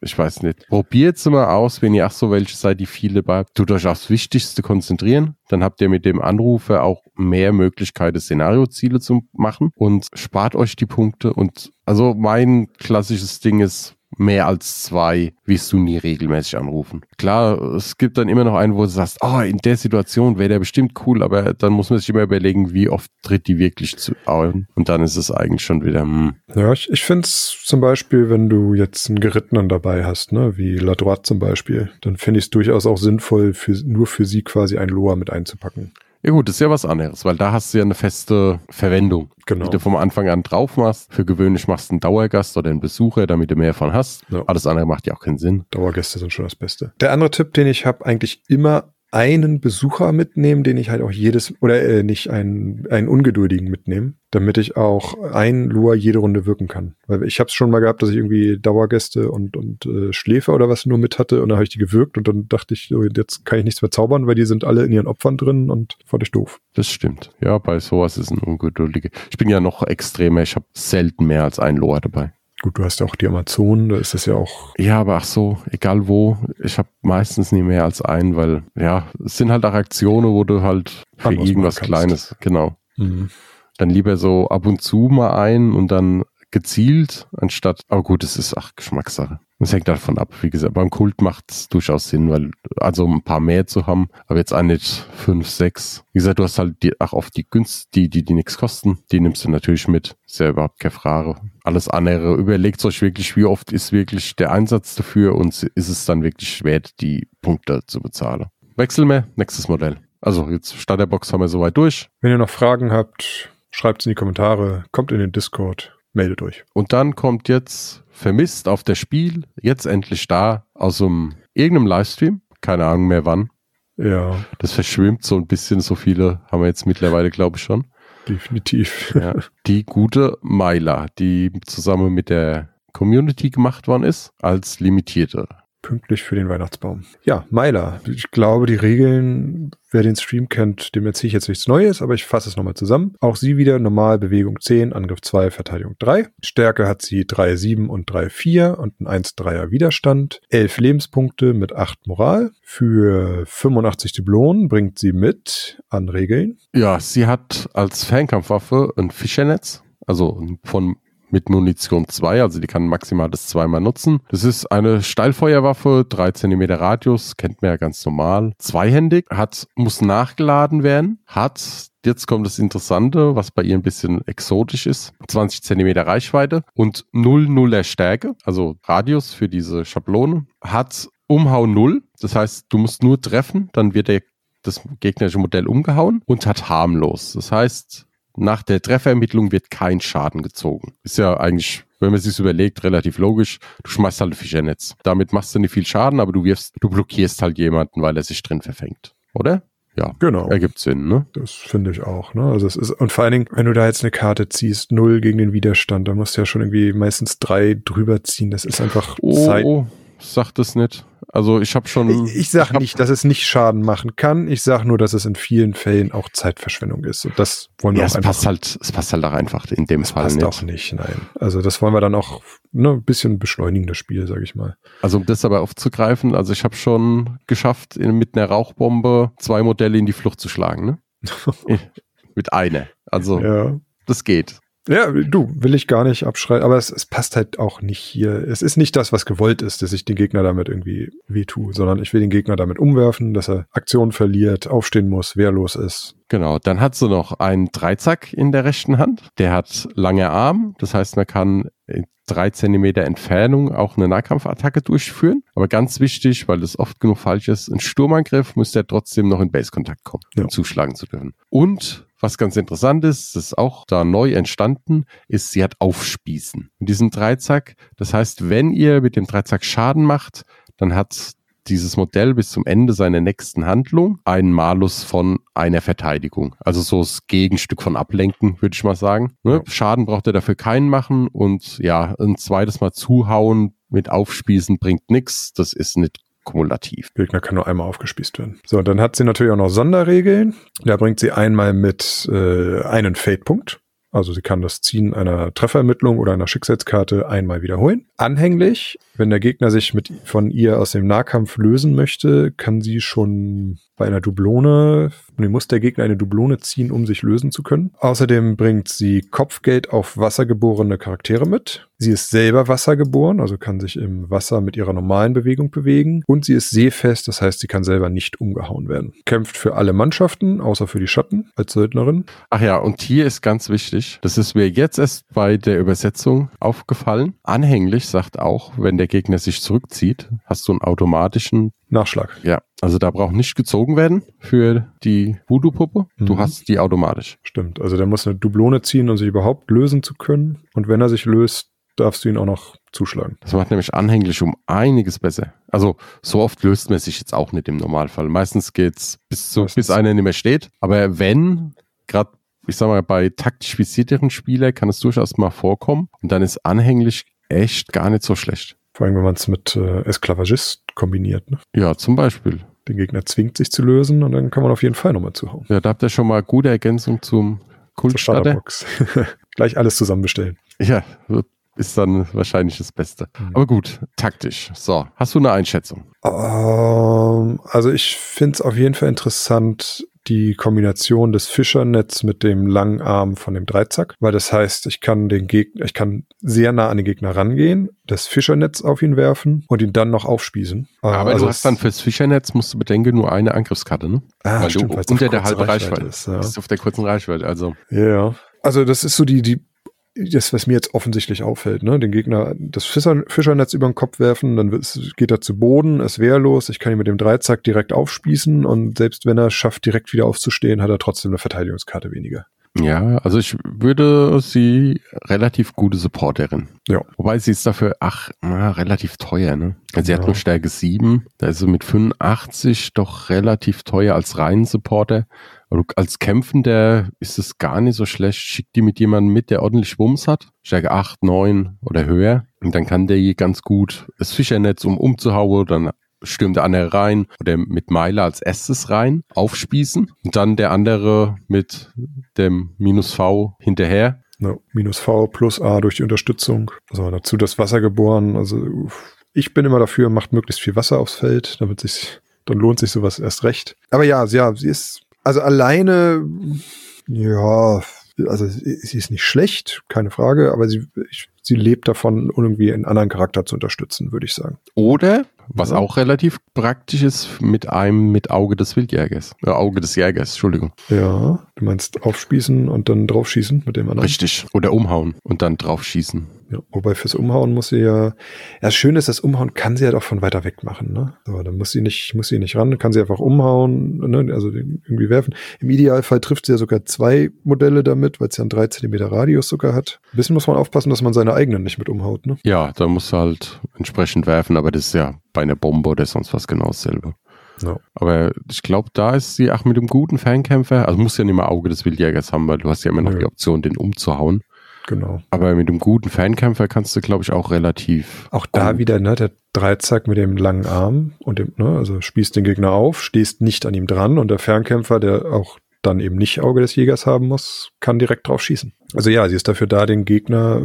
Speaker 1: Ich weiß nicht. Probiert's mal aus, wenn ihr auch so welche seid, die viele bei tut euch aufs Wichtigste konzentrieren. Dann habt ihr mit dem Anrufer auch mehr Möglichkeiten, Szenarioziele zu machen und spart euch die Punkte. Und also mein klassisches Ding ist, mehr als zwei wirst du nie regelmäßig anrufen. Klar, es gibt dann immer noch einen, wo du sagst, ah, in der Situation wäre der bestimmt cool, aber dann muss man sich immer überlegen, wie oft tritt die wirklich zu ein. Und dann ist es eigentlich schon wieder, hm,
Speaker 2: Ja, ich, ich finde es zum Beispiel, wenn du jetzt einen Gerittenen dabei hast, ne, wie La Droite zum Beispiel, dann finde ich es durchaus auch sinnvoll, für, nur für sie quasi ein Loa mit einzupacken.
Speaker 1: Ja gut, das ist ja was anderes, weil da hast du ja eine feste Verwendung,
Speaker 2: Genau.
Speaker 1: die du vom Anfang an drauf machst. Für gewöhnlich machst du einen Dauergast oder einen Besucher, damit du mehr von hast.
Speaker 2: Ja.
Speaker 1: Alles andere macht ja auch keinen Sinn.
Speaker 2: Dauergäste sind schon das Beste. Der andere Tipp, den ich habe, eigentlich immer einen Besucher mitnehmen, den ich halt auch jedes, oder äh, nicht einen, einen Ungeduldigen mitnehmen, damit ich auch ein Lua jede Runde wirken kann. Weil ich habe es schon mal gehabt, dass ich irgendwie Dauergäste und, und äh, Schläfer oder was nur mit hatte und dann habe ich die gewirkt und dann dachte ich, so, jetzt kann ich nichts mehr zaubern, weil die sind alle in ihren Opfern drin und fand ich doof.
Speaker 1: Das stimmt. Ja, bei sowas ist ein ungeduldiger. Ich bin ja noch extremer, ich habe selten mehr als ein Loa dabei.
Speaker 2: Gut, du hast ja auch die Amazonen, da ist das ja auch,
Speaker 1: Ja, aber ach so, egal wo, ich habe meistens nie mehr als einen, weil ja, es sind halt auch Aktionen, wo du halt für irgendwas. Kleines, genau.
Speaker 2: mhm.
Speaker 1: Dann lieber so ab und zu mal ein und dann gezielt, anstatt, aber gut, es ist ach Geschmackssache. Es hängt davon ab. Wie gesagt, beim Kult macht es durchaus Sinn, weil also ein paar mehr zu haben, aber jetzt auch nicht fünf, sechs. Wie gesagt, du hast halt die, auch oft die Günst, die, die, die nichts kosten, die nimmst du natürlich mit. Ist ja überhaupt keine Frage. Alles andere, überlegt euch wirklich, wie oft ist wirklich der Einsatz dafür und ist es dann wirklich wert, die Punkte zu bezahlen. Wechseln wir, nächstes Modell. Also jetzt Starterbox haben wir soweit durch.
Speaker 2: Wenn ihr noch Fragen habt, schreibt es in die Kommentare, kommt in den Discord, meldet euch.
Speaker 1: Und dann kommt jetzt vermisst auf der Spiel, jetzt endlich da, aus einem irgendeinem Livestream, keine Ahnung mehr wann.
Speaker 2: Ja,
Speaker 1: Das verschwimmt so ein bisschen, so viele haben wir jetzt mittlerweile, glaube ich, schon.
Speaker 2: definitiv.
Speaker 1: Ja. Die gute Myla, die zusammen mit der Community gemacht worden ist, als limitierte
Speaker 2: pünktlich für den Weihnachtsbaum. Ja, Meiler. Ich glaube, die Regeln, wer den Stream kennt, dem erzähle ich jetzt nichts Neues, aber ich fasse es nochmal zusammen. Auch sie wieder normal Bewegung 10, Angriff 2, Verteidigung 3. Stärke hat sie 3, 7 und 3, 4 und ein 1, 3er Widerstand. 11 Lebenspunkte mit 8 Moral. Für 85 Dublonen bringt sie mit an Regeln.
Speaker 1: Ja, sie hat als Fernkampfwaffe ein Fischernetz, also von mit Munition 2, also die kann maximal das zweimal nutzen. Das ist eine Steilfeuerwaffe, 3 cm Radius, kennt man ja ganz normal. Zweihändig, hat, muss nachgeladen werden, hat, jetzt kommt das Interessante, was bei ihr ein bisschen exotisch ist, 20 cm Reichweite und 0,0er Stärke, also Radius für diese Schablone, hat Umhau 0, das heißt, du musst nur treffen, dann wird der das gegnerische Modell umgehauen und hat harmlos. Das heißt, nach der Trefferermittlung wird kein Schaden gezogen. Ist ja eigentlich, wenn man sich überlegt, relativ logisch. Du schmeißt halt ein Fischernetz. Damit machst du nicht viel Schaden, aber du wirfst, du blockierst halt jemanden, weil er sich drin verfängt. Oder? Ja,
Speaker 2: genau.
Speaker 1: Ergibt Sinn, ne?
Speaker 2: Das finde ich auch, ne? Also es ist, und vor allen Dingen, wenn du da jetzt eine Karte ziehst, null gegen den Widerstand, dann musst du ja schon irgendwie meistens drei drüber ziehen. Das ist einfach
Speaker 1: oh, Zeit. Oh, sag das nicht. Also ich habe schon.
Speaker 2: Ich, ich sage nicht, dass es nicht Schaden machen kann. Ich sage nur, dass es in vielen Fällen auch Zeitverschwendung ist. Und das wollen wir
Speaker 1: ja,
Speaker 2: auch
Speaker 1: es einfach. Passt halt, es passt halt auch einfach in dem
Speaker 2: es
Speaker 1: Fall
Speaker 2: passt
Speaker 1: nicht.
Speaker 2: auch nicht, nein. Also das wollen wir dann auch ne, ein bisschen beschleunigen, das Spiel, sage ich mal.
Speaker 1: Also um das aber aufzugreifen, also ich habe schon geschafft, in, mit einer Rauchbombe zwei Modelle in die Flucht zu schlagen, ne? mit einer. Also ja. das geht.
Speaker 2: Ja, du, will ich gar nicht abschreien, aber es, es passt halt auch nicht hier. Es ist nicht das, was gewollt ist, dass ich den Gegner damit irgendwie wehtue, sondern ich will den Gegner damit umwerfen, dass er Aktion verliert, aufstehen muss, wehrlos ist.
Speaker 1: Genau, dann hat sie noch einen Dreizack in der rechten Hand. Der hat lange Arm, das heißt, man kann in drei Zentimeter Entfernung auch eine Nahkampfattacke durchführen. Aber ganz wichtig, weil das oft genug falsch ist, ein Sturmangriff muss der trotzdem noch in Base-Kontakt kommen, um ja. zuschlagen zu dürfen. Und was ganz interessant ist, das ist auch da neu entstanden, ist, sie hat Aufspießen. In diesem Dreizack, das heißt, wenn ihr mit dem Dreizack Schaden macht, dann hat dieses Modell bis zum Ende seiner nächsten Handlung einen Malus von einer Verteidigung. Also so das Gegenstück von Ablenken, würde ich mal sagen. Ne? Schaden braucht er dafür keinen machen und ja, ein zweites Mal zuhauen mit Aufspießen bringt nichts. Das ist nicht kumulativ.
Speaker 2: Gegner kann nur einmal aufgespießt werden. So, dann hat sie natürlich auch noch Sonderregeln. Da bringt sie einmal mit äh, einen Fade-Punkt. Also sie kann das Ziehen einer Trefferermittlung oder einer Schicksalskarte einmal wiederholen. Anhänglich, wenn der Gegner sich mit von ihr aus dem Nahkampf lösen möchte, kann sie schon bei einer Dublone, nee, muss der Gegner eine Dublone ziehen, um sich lösen zu können. Außerdem bringt sie Kopfgeld auf wassergeborene Charaktere mit. Sie ist selber wassergeboren, also kann sich im Wasser mit ihrer normalen Bewegung bewegen. Und sie ist seefest, das heißt, sie kann selber nicht umgehauen werden. Kämpft für alle Mannschaften, außer für die Schatten als Söldnerin.
Speaker 1: Ach ja, und hier ist ganz wichtig, das ist mir jetzt erst bei der Übersetzung aufgefallen. Anhänglich sagt auch, wenn der Gegner sich zurückzieht, hast du einen automatischen
Speaker 2: Nachschlag.
Speaker 1: Ja, also da braucht nicht gezogen werden für die Voodoo-Puppe. Du mhm. hast die automatisch.
Speaker 2: Stimmt. Also der muss eine Dublone ziehen, um sich überhaupt lösen zu können. Und wenn er sich löst, darfst du ihn auch noch zuschlagen.
Speaker 1: Das macht nämlich anhänglich um einiges besser. Also so oft löst man sich jetzt auch nicht im Normalfall. Meistens geht's bis zu, bis einer nicht mehr steht. Aber wenn, gerade ich sag mal, bei taktisch visierteren Spielern kann es durchaus mal vorkommen. Und dann ist anhänglich echt gar nicht so schlecht.
Speaker 2: Vor allem, wenn man es mit äh, Esklavagist kombiniert. Ne?
Speaker 1: Ja, zum Beispiel.
Speaker 2: Den Gegner zwingt sich zu lösen und dann kann man auf jeden Fall nochmal zuhauen.
Speaker 1: Ja, da habt ihr schon mal gute Ergänzung zum Kultstarter.
Speaker 2: Gleich alles zusammen bestellen.
Speaker 1: Ja, ist dann wahrscheinlich das Beste. Mhm. Aber gut, taktisch. So, hast du eine Einschätzung?
Speaker 2: Um, ähm, also ich finde es auf jeden Fall interessant, die Kombination des Fischernetz mit dem langen Arm von dem Dreizack, weil das heißt, ich kann den Gegner, ich kann sehr nah an den Gegner rangehen, das Fischernetz auf ihn werfen und ihn dann noch aufspießen.
Speaker 1: Aber also du hast dann fürs Fischernetz, musst du bedenken, nur eine Angriffskarte, ne?
Speaker 2: Ah, weil stimmt,
Speaker 1: du unter der halben Reichweite, Reichweite ist. Ja. Ist auf der kurzen Reichweite, also.
Speaker 2: Ja. Also das ist so die, die das, was mir jetzt offensichtlich auffällt, ne? Den Gegner das Fischer, Fischernetz über den Kopf werfen, dann geht er zu Boden, ist wehrlos, ich kann ihn mit dem Dreizack direkt aufspießen und selbst wenn er schafft, direkt wieder aufzustehen, hat er trotzdem eine Verteidigungskarte weniger.
Speaker 1: Ja, also ich würde sie relativ gute Supporterin.
Speaker 2: Ja.
Speaker 1: Wobei sie ist dafür, ach, na, relativ teuer, ne? Sie ja. hat nur Stärke 7, da ist sie mit 85 doch relativ teuer als reinen Supporter. Aber als Kämpfender ist es gar nicht so schlecht. Schick die mit jemandem mit, der ordentlich Wumms hat. Stärke 8, 9 oder höher. Und dann kann der hier ganz gut das Fischernetz um umzuhauen, dann stürmt der andere rein oder mit Meiler als erstes rein, aufspießen und dann der andere mit dem Minus V hinterher.
Speaker 2: Ja, minus V plus A durch die Unterstützung. Also dazu das Wasser geboren. Also ich bin immer dafür, macht möglichst viel Wasser aufs Feld, damit sich, dann lohnt sich sowas erst recht. Aber ja, ja, sie ist, also alleine, ja, also sie ist nicht schlecht, keine Frage, aber sie, ich, sie lebt davon, irgendwie einen anderen Charakter zu unterstützen, würde ich sagen.
Speaker 1: Oder, was
Speaker 2: Ja.
Speaker 1: auch relativ praktisch ist, mit einem mit Auge des Wildjägers. Äh, Auge des Jägers, Entschuldigung.
Speaker 2: Ja, du meinst aufspießen und dann draufschießen mit dem anderen.
Speaker 1: Richtig. Oder umhauen und dann drauf schießen.
Speaker 2: Ja, wobei fürs Umhauen muss sie ja, ja, das Schöne ist, das Umhauen kann sie ja doch von weiter weg machen, ne? So, dann muss sie nicht, muss sie nicht ran, kann sie einfach umhauen, ne? also irgendwie werfen. Im Idealfall trifft sie ja sogar zwei Modelle damit, weil es ja einen 3 Zentimeter Radius sogar hat. Ein bisschen muss man aufpassen, dass man seine eigenen nicht mit umhaut, ne?
Speaker 1: Ja, da musst du halt entsprechend werfen, aber das ist ja bei einer Bombe oder sonst was genau dasselbe.
Speaker 2: Ja.
Speaker 1: Aber ich glaube, da ist sie auch mit dem guten Fernkämpfer, also muss ja nicht mehr Auge des Wildjägers haben, weil du hast ja immer noch
Speaker 2: Nö.
Speaker 1: die Option, den umzuhauen.
Speaker 2: Genau.
Speaker 1: Aber mit dem guten Fernkämpfer kannst du, glaube ich, auch relativ.
Speaker 2: Auch da wieder, ne, der Dreizack mit dem langen Arm und dem, ne, also spießt den Gegner auf, stehst nicht an ihm dran und der Fernkämpfer, der auch dann eben nicht Auge des Jägers haben muss, kann direkt drauf schießen. Also ja, sie ist dafür da, den Gegner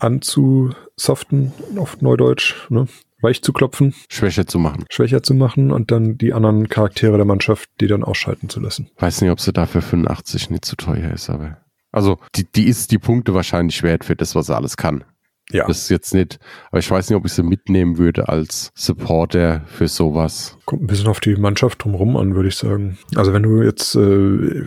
Speaker 2: anzusoften, auf Neudeutsch, ne, weich zu klopfen,
Speaker 1: schwächer zu machen.
Speaker 2: schwächer zu machen und dann die anderen Charaktere der Mannschaft, die dann ausschalten zu lassen.
Speaker 1: Weiß nicht, ob sie dafür 85 nicht zu teuer ist, aber. Also, die, die ist die Punkte wahrscheinlich wert für das, was sie alles kann.
Speaker 2: Ja.
Speaker 1: Das ist jetzt nicht, aber ich weiß nicht, ob ich sie mitnehmen würde als Supporter für sowas.
Speaker 2: Kommt ein bisschen auf die Mannschaft drumrum an, würde ich sagen. Also wenn du jetzt äh,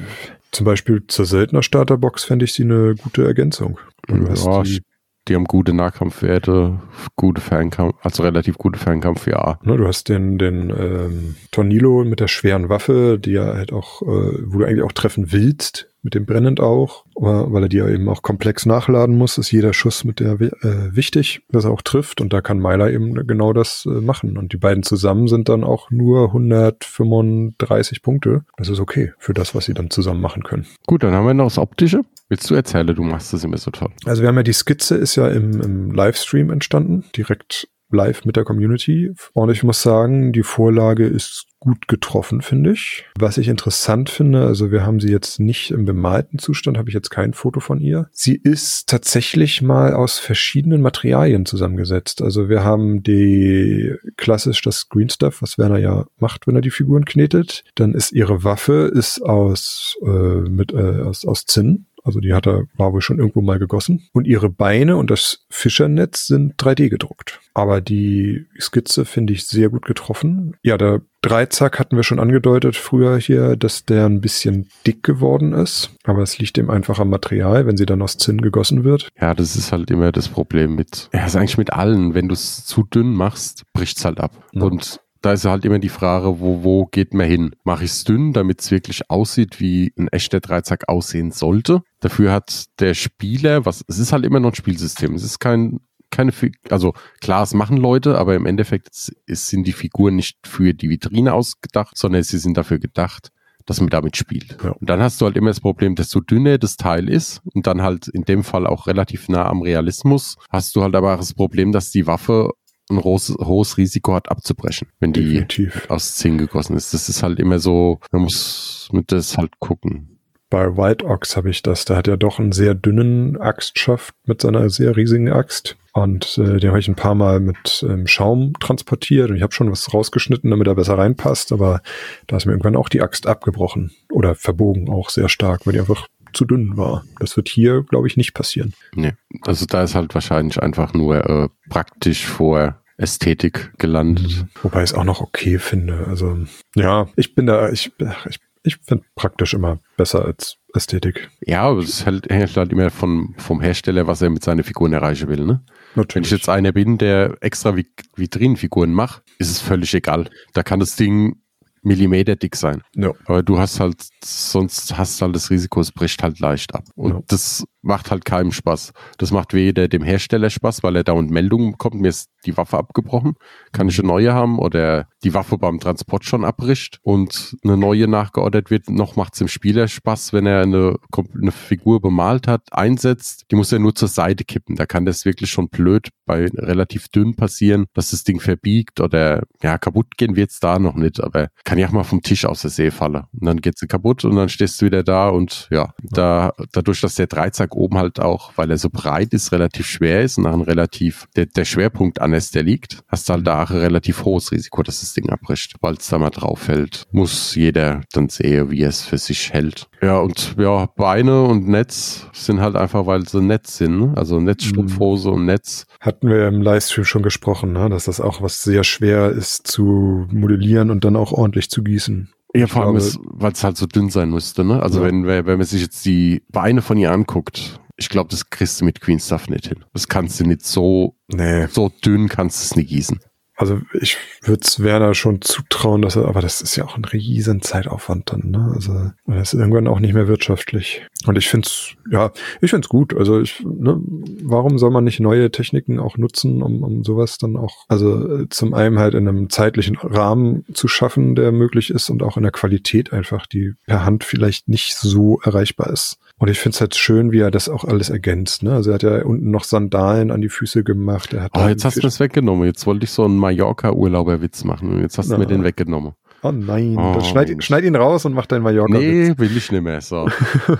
Speaker 2: zum Beispiel zur Söldner-Starterbox fände ich sie eine gute Ergänzung. Du hast
Speaker 1: Ja,
Speaker 2: die,
Speaker 1: Die haben gute Nahkampfwerte, gute Fernkampf, also relativ gute Fernkampf, ja.
Speaker 2: du hast den, den ähm, Tornilo mit der schweren Waffe, die ja halt auch, äh, wo du eigentlich auch treffen willst, mit dem brennend auch, weil er die ja eben auch komplex nachladen muss, ist jeder Schuss mit der äh, wichtig, dass er auch trifft und da kann Meiler eben genau das äh, machen und die beiden zusammen sind dann auch nur 135 Punkte. Das ist okay für das, was sie dann zusammen machen können.
Speaker 1: Gut, dann haben wir noch das Optische. Willst du erzählen, du machst das immer so toll.
Speaker 2: Also wir haben ja die Skizze ist ja im, im Livestream entstanden, direkt live mit der Community. Und ich muss sagen, die Vorlage ist gut getroffen, finde ich. Was ich interessant finde, also wir haben sie jetzt nicht im bemalten Zustand, habe ich jetzt kein Foto von ihr. Sie ist tatsächlich mal aus verschiedenen Materialien zusammengesetzt. Also wir haben die klassisch das Green Stuff, was Werner ja macht, wenn er die Figuren knetet. Dann ist ihre Waffe ist aus äh, mit äh, aus, aus Zinn. Also die hat er, war wohl schon irgendwo mal gegossen. Und ihre Beine und das Fischernetz sind 3D gedruckt. Aber die Skizze finde ich sehr gut getroffen. Ja, der Dreizack hatten wir schon angedeutet früher hier, dass der ein bisschen dick geworden ist. Aber es liegt eben einfach am Material, wenn sie dann aus Zinn gegossen wird.
Speaker 1: Ja, das ist halt immer das Problem mit, ja, ist eigentlich mit allen. Wenn du es zu dünn machst, bricht's halt ab.
Speaker 2: Ja.
Speaker 1: Und da ist halt immer die Frage, wo, wo geht man hin? Mache ich es dünn, damit es wirklich aussieht, wie ein echter Dreizack aussehen sollte? Dafür hat der Spieler, was, es ist halt immer noch ein Spielsystem. Es ist kein, keine, also klar, es machen Leute, aber im Endeffekt ist, sind die Figuren nicht für die Vitrine ausgedacht, sondern sie sind dafür gedacht, dass man damit spielt.
Speaker 2: Ja.
Speaker 1: Und dann hast du halt immer das Problem, desto dünner das Teil ist und dann halt in dem Fall auch relativ nah am Realismus, hast du halt aber auch das Problem, dass die Waffe ein hohes, hohes Risiko hat abzubrechen, wenn die
Speaker 2: Definitiv.
Speaker 1: aus Zinn gegossen ist. Das ist halt immer so, man muss mit das halt gucken.
Speaker 2: Bei White Ox habe ich das. Der hat ja doch einen sehr dünnen Axtschaft mit seiner sehr riesigen Axt. Und äh, den habe ich ein paar Mal mit ähm, Schaum transportiert und ich habe schon was rausgeschnitten, damit er besser reinpasst, aber da ist mir irgendwann auch die Axt abgebrochen oder verbogen auch sehr stark, weil die einfach zu dünn war. Das wird hier, glaube ich, nicht passieren.
Speaker 1: Nee. Also da ist halt wahrscheinlich einfach nur äh, praktisch vor Ästhetik gelandet.
Speaker 2: Wobei ich es auch noch okay finde. Also ja, ich bin da, ich, ich, ich finde praktisch immer besser als Ästhetik.
Speaker 1: Ja, aber es hängt halt immer von, vom Hersteller, was er mit seinen Figuren erreichen will. Ne? Wenn
Speaker 2: Natürlich.
Speaker 1: ich jetzt einer bin, der extra Vit- Vitrinenfiguren macht, ist es völlig egal. Da kann das Ding Millimeter dick sein.
Speaker 2: Ja.
Speaker 1: Aber du hast halt, sonst hast halt das Risiko, es bricht halt leicht ab. Und
Speaker 2: Ja.
Speaker 1: das macht halt keinem Spaß. Das macht weder dem Hersteller Spaß, weil er dauernd Meldungen bekommt, mir ist die Waffe abgebrochen, kann ich eine neue haben oder die Waffe beim Transport schon abbricht und eine neue nachgeordert wird. Noch macht es dem Spieler Spaß, wenn er eine, eine Figur bemalt hat, einsetzt, die muss er nur zur Seite kippen. Da kann das wirklich schon blöd bei relativ dünn passieren, dass das Ding verbiegt oder ja, kaputt gehen wird's da noch nicht, aber kann ja auch mal vom Tisch aus der See fallen. Und dann geht sie kaputt und dann stehst du wieder da und ja, da, dadurch, dass der Dreizack oben halt auch, weil er so breit ist, relativ schwer ist und ein relativ, der, der Schwerpunkt an es, der liegt, hast du halt da auch ein relativ hohes Risiko, dass das Ding abbricht. Weil es da mal drauf fällt, muss jeder dann sehen, wie er es für sich hält. Ja, und ja, Beine und Netz sind halt einfach, weil sie Netz sind, ne? also Netzstrumpfhose und Netz.
Speaker 2: Hatten wir im Livestream schon gesprochen, ne? dass das auch was sehr schwer ist zu modellieren und dann auch ordentlich zu gießen.
Speaker 1: Ja, vor allem, weil es halt so dünn sein müsste, ne? Also
Speaker 2: Ja.
Speaker 1: wenn, wenn wenn man sich jetzt die Beine von ihr anguckt, ich glaube, das kriegst du mit Queen Stuff nicht hin. Das kannst du nicht so,
Speaker 2: Nee,
Speaker 1: so dünn kannst du es nicht gießen.
Speaker 2: Also ich würde es Werner schon zutrauen, dass er, aber das ist ja auch ein riesen Zeitaufwand dann, ne? Also das ist irgendwann auch nicht mehr wirtschaftlich. Und ich finde es, ja, ich finde es gut. Also ich, ne, warum soll man nicht neue Techniken auch nutzen, um, um sowas dann auch, also äh, zum einen halt in einem zeitlichen Rahmen zu schaffen, der möglich ist und auch in der Qualität einfach, die per Hand vielleicht nicht so erreichbar ist. Und ich finde es halt schön, wie er das auch alles ergänzt. Ne? Also er hat ja unten noch Sandalen an die Füße gemacht. Er hat
Speaker 1: Oh, jetzt hast du das weggenommen. Jetzt wollte ich so einen Mallorca-Urlauberwitz machen und jetzt hast du
Speaker 2: Na.
Speaker 1: mir den weggenommen.
Speaker 2: Oh nein,
Speaker 1: Oh,
Speaker 2: dann schneid, schneid ihn raus und mach deinen Mallorca.
Speaker 1: Nee, will ich nicht mehr. So.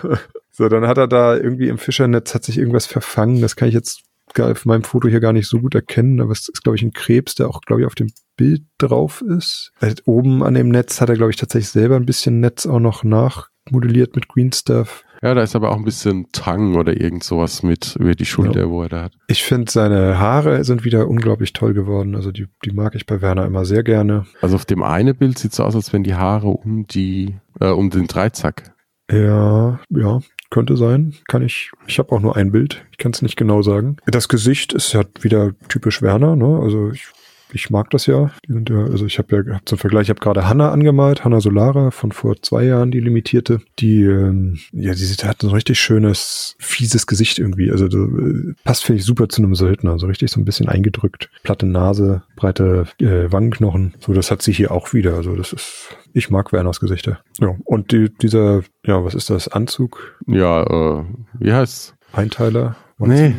Speaker 2: so, dann hat er da irgendwie im Fischernetz hat sich irgendwas verfangen. Das kann ich jetzt auf meinem Foto hier gar nicht so gut erkennen, aber es ist, glaube ich, ein Krebs, der auch, glaube ich, auf dem Bild drauf ist. Halt oben an dem Netz hat er, glaube ich, tatsächlich selber ein bisschen Netz auch noch nachmodelliert mit Green Stuff.
Speaker 1: Ja, da ist aber auch ein bisschen Tang oder irgend sowas mit über die Schulter,
Speaker 2: Ja.
Speaker 1: wo er da hat.
Speaker 2: Ich finde, seine Haare sind wieder unglaublich toll geworden. Also die, die mag ich bei Werner immer sehr gerne.
Speaker 1: Also auf dem einen Bild sieht so aus, als wenn die Haare um die, äh, um den Dreizack.
Speaker 2: Ja, ja, könnte sein. Kann ich. Ich habe auch nur ein Bild. Ich kann es nicht genau sagen. Das Gesicht ist ja wieder typisch Werner, ne? Also ich, ich mag das ja. Die sind ja, also ich habe ja zum Vergleich, ich habe gerade Hanna angemalt, Hanna Solara von vor zwei Jahren, die limitierte. Die, ähm, ja, die hat so ein richtig schönes, fieses Gesicht irgendwie. Also so, äh, passt, finde ich, super zu einem Söldner. So richtig so ein bisschen eingedrückt. Platte Nase, breite äh, Wangenknochen. So, das hat sie hier auch wieder. Also das ist. Ich mag Werners Gesichter. Ja, und die, dieser, ja, was ist das? Anzug?
Speaker 1: Ja, äh, wie heißt's?
Speaker 2: Einteiler?
Speaker 1: Nee,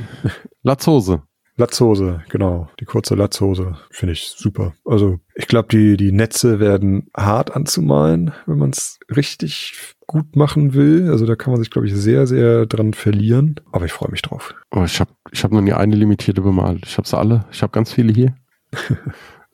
Speaker 1: Latzhose.
Speaker 2: Latzhose, genau. Die kurze Latzhose finde ich super. Also ich glaube, die, die Netze werden hart anzumalen, wenn man es richtig gut machen will. Also da kann man sich, glaube ich, sehr, sehr dran verlieren. Aber ich freue mich drauf.
Speaker 1: Oh, ich habe ich hab noch nie eine limitierte bemalt. Ich habe sie alle. Ich habe ganz viele hier.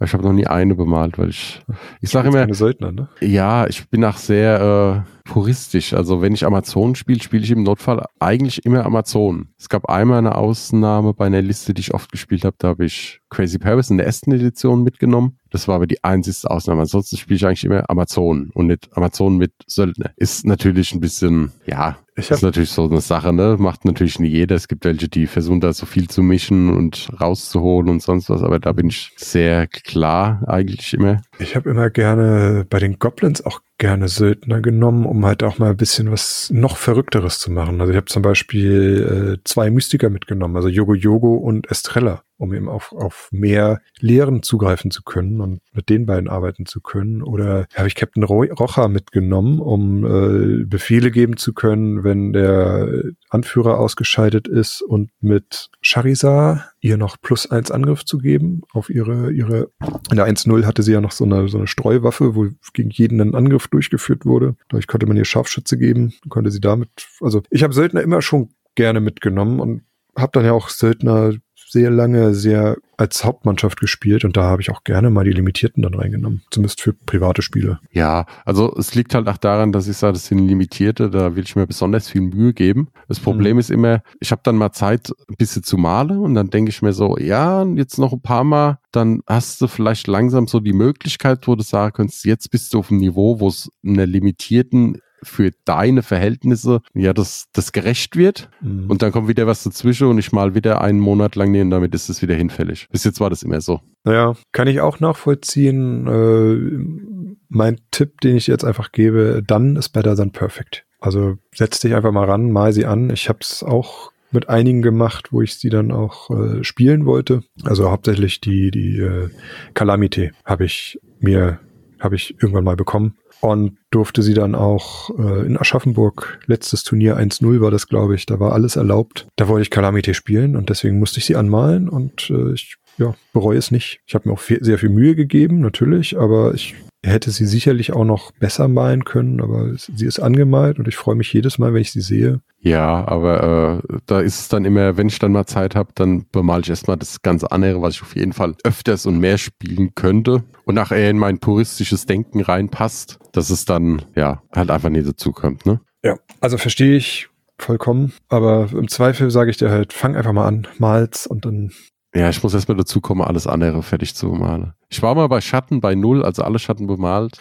Speaker 1: Ich habe noch nie eine bemalt, weil ich, ich sage immer,
Speaker 2: Söldner, ne?
Speaker 1: ja, ich bin auch sehr äh, puristisch. Also wenn ich Amazon spiele, spiele ich im Notfall eigentlich immer Amazon. Es gab einmal eine Ausnahme bei einer Liste, die ich oft gespielt habe. Da habe ich Crazy Paris in der ersten Edition mitgenommen. Das war aber die einzigste Ausnahme. Ansonsten spiele ich eigentlich immer Amazon und nicht Amazon mit Söldner. Ist natürlich ein bisschen, ja,
Speaker 2: Ich
Speaker 1: ist natürlich so eine Sache, ne? Macht natürlich nicht jeder. Es gibt welche, die versuchen da so viel zu mischen und rauszuholen und sonst was. Aber da bin ich sehr klar eigentlich immer.
Speaker 2: Ich habe immer gerne bei den Goblins auch gerne Söldner genommen, um halt auch mal ein bisschen was noch Verrückteres zu machen. Also ich habe zum Beispiel äh, zwei Mystiker mitgenommen, also Yogo Yogo und Estrella, um eben auf, auf mehr Lehren zugreifen zu können und mit den beiden arbeiten zu können. Oder habe ich Captain Ro Rocha mitgenommen, um äh, Befehle geben zu können, wenn der Anführer ausgeschaltet ist und mit Charizard ihr noch plus eins Angriff zu geben auf ihre, ihre, in der 1-0 hatte sie ja noch so eine, so eine Streuwaffe, wo gegen jeden ein Angriff durchgeführt wurde. Dadurch konnte man ihr Scharfschütze geben, konnte sie damit, also ich habe Söldner immer schon gerne mitgenommen und habe dann ja auch Söldner sehr lange sehr als Hauptmannschaft gespielt und da habe ich auch gerne mal die Limitierten dann reingenommen, zumindest für private Spiele.
Speaker 1: Ja, also es liegt halt auch daran, dass ich sage, das sind limitierte, da will ich mir besonders viel Mühe geben. Das Problem ist immer, ich habe dann mal Zeit, ein bisschen zu malen und dann denke ich mir so, ja, jetzt noch ein paar Mal, dann hast du vielleicht langsam so die Möglichkeit, wo du sagen kannst, jetzt bist du auf einem Niveau, wo es in einer limitierten für deine Verhältnisse ja das, das gerecht wird.
Speaker 2: Mhm.
Speaker 1: Und dann kommt wieder was dazwischen und ich mal wieder einen Monat lang nehmen, damit ist es wieder hinfällig. Bis jetzt war das immer so.
Speaker 2: Ja, kann ich auch nachvollziehen. Äh, mein Tipp, den ich jetzt einfach gebe, dann ist better than perfect. Also setz dich einfach mal ran, mal sie an. Ich habe es auch mit einigen gemacht, wo ich sie dann auch äh, spielen wollte. Also hauptsächlich die die äh, Calamity habe ich mir habe ich irgendwann mal bekommen und durfte sie dann auch äh, in Aschaffenburg letztes Turnier 1-0 war das glaube ich, da war alles erlaubt. Da wollte ich Calamity spielen und deswegen musste ich sie anmalen und äh, ich ja, bereue es nicht. Ich habe mir auch viel, sehr viel Mühe gegeben, natürlich, aber ich hätte sie sicherlich auch noch besser malen können, aber sie ist angemalt und ich freue mich jedes Mal, wenn ich sie sehe.
Speaker 1: Ja, aber äh, da ist es dann immer, wenn ich dann mal Zeit habe, dann bemal ich erstmal das ganz andere, was ich auf jeden Fall öfters und mehr spielen könnte und auch eher in mein puristisches Denken reinpasst, dass es dann ja halt einfach nicht dazu kommt, ne?
Speaker 2: Ja, also verstehe ich vollkommen, aber im Zweifel sage ich dir halt, fang einfach mal an, mal's und dann
Speaker 1: Ja, ich muss erstmal dazu kommen, alles andere fertig zu malen. Ich war mal bei Schatten bei Null, also alle Schatten bemalt.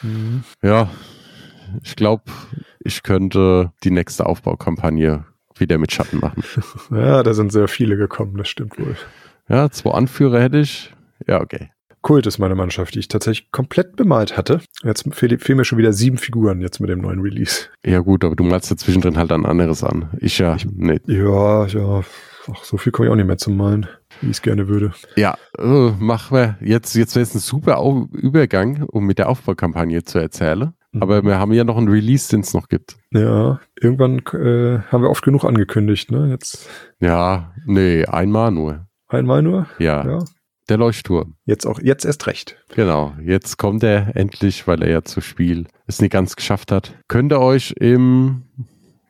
Speaker 1: Ja, ich glaube, ich könnte die nächste Aufbaukampagne wieder mit Schatten machen.
Speaker 2: Ja, da sind sehr viele gekommen, das stimmt wohl.
Speaker 1: Ja, zwei Anführer hätte ich. Ja, okay.
Speaker 2: Kult ist meine Mannschaft, die ich tatsächlich komplett bemalt hatte. Jetzt fehl- fehlen mir schon wieder sieben Figuren jetzt mit dem neuen Release.
Speaker 1: Ja gut, aber du malst ja zwischendrin halt ein anderes an. Ich ja nicht.
Speaker 2: Ja, ja, ach, so viel komme ich auch nicht mehr zum Malen, wie ich es gerne würde.
Speaker 1: Ja, äh, machen wir. Jetzt, jetzt wäre es ein super Au Übergang, um mit der Aufbaukampagne zu erzählen.
Speaker 2: Mhm.
Speaker 1: Aber wir haben ja noch einen Release, den es noch gibt.
Speaker 2: Ja, irgendwann äh, haben wir oft genug angekündigt, ne? Jetzt
Speaker 1: Ja, nee, einmal nur.
Speaker 2: einmal nur.
Speaker 1: Ja,
Speaker 2: Ja,
Speaker 1: der Leuchtturm.
Speaker 2: jetzt auch, jetzt erst recht.
Speaker 1: Genau, jetzt kommt er endlich, weil er ja zu Spiel es nicht ganz geschafft hat. Könnt ihr euch im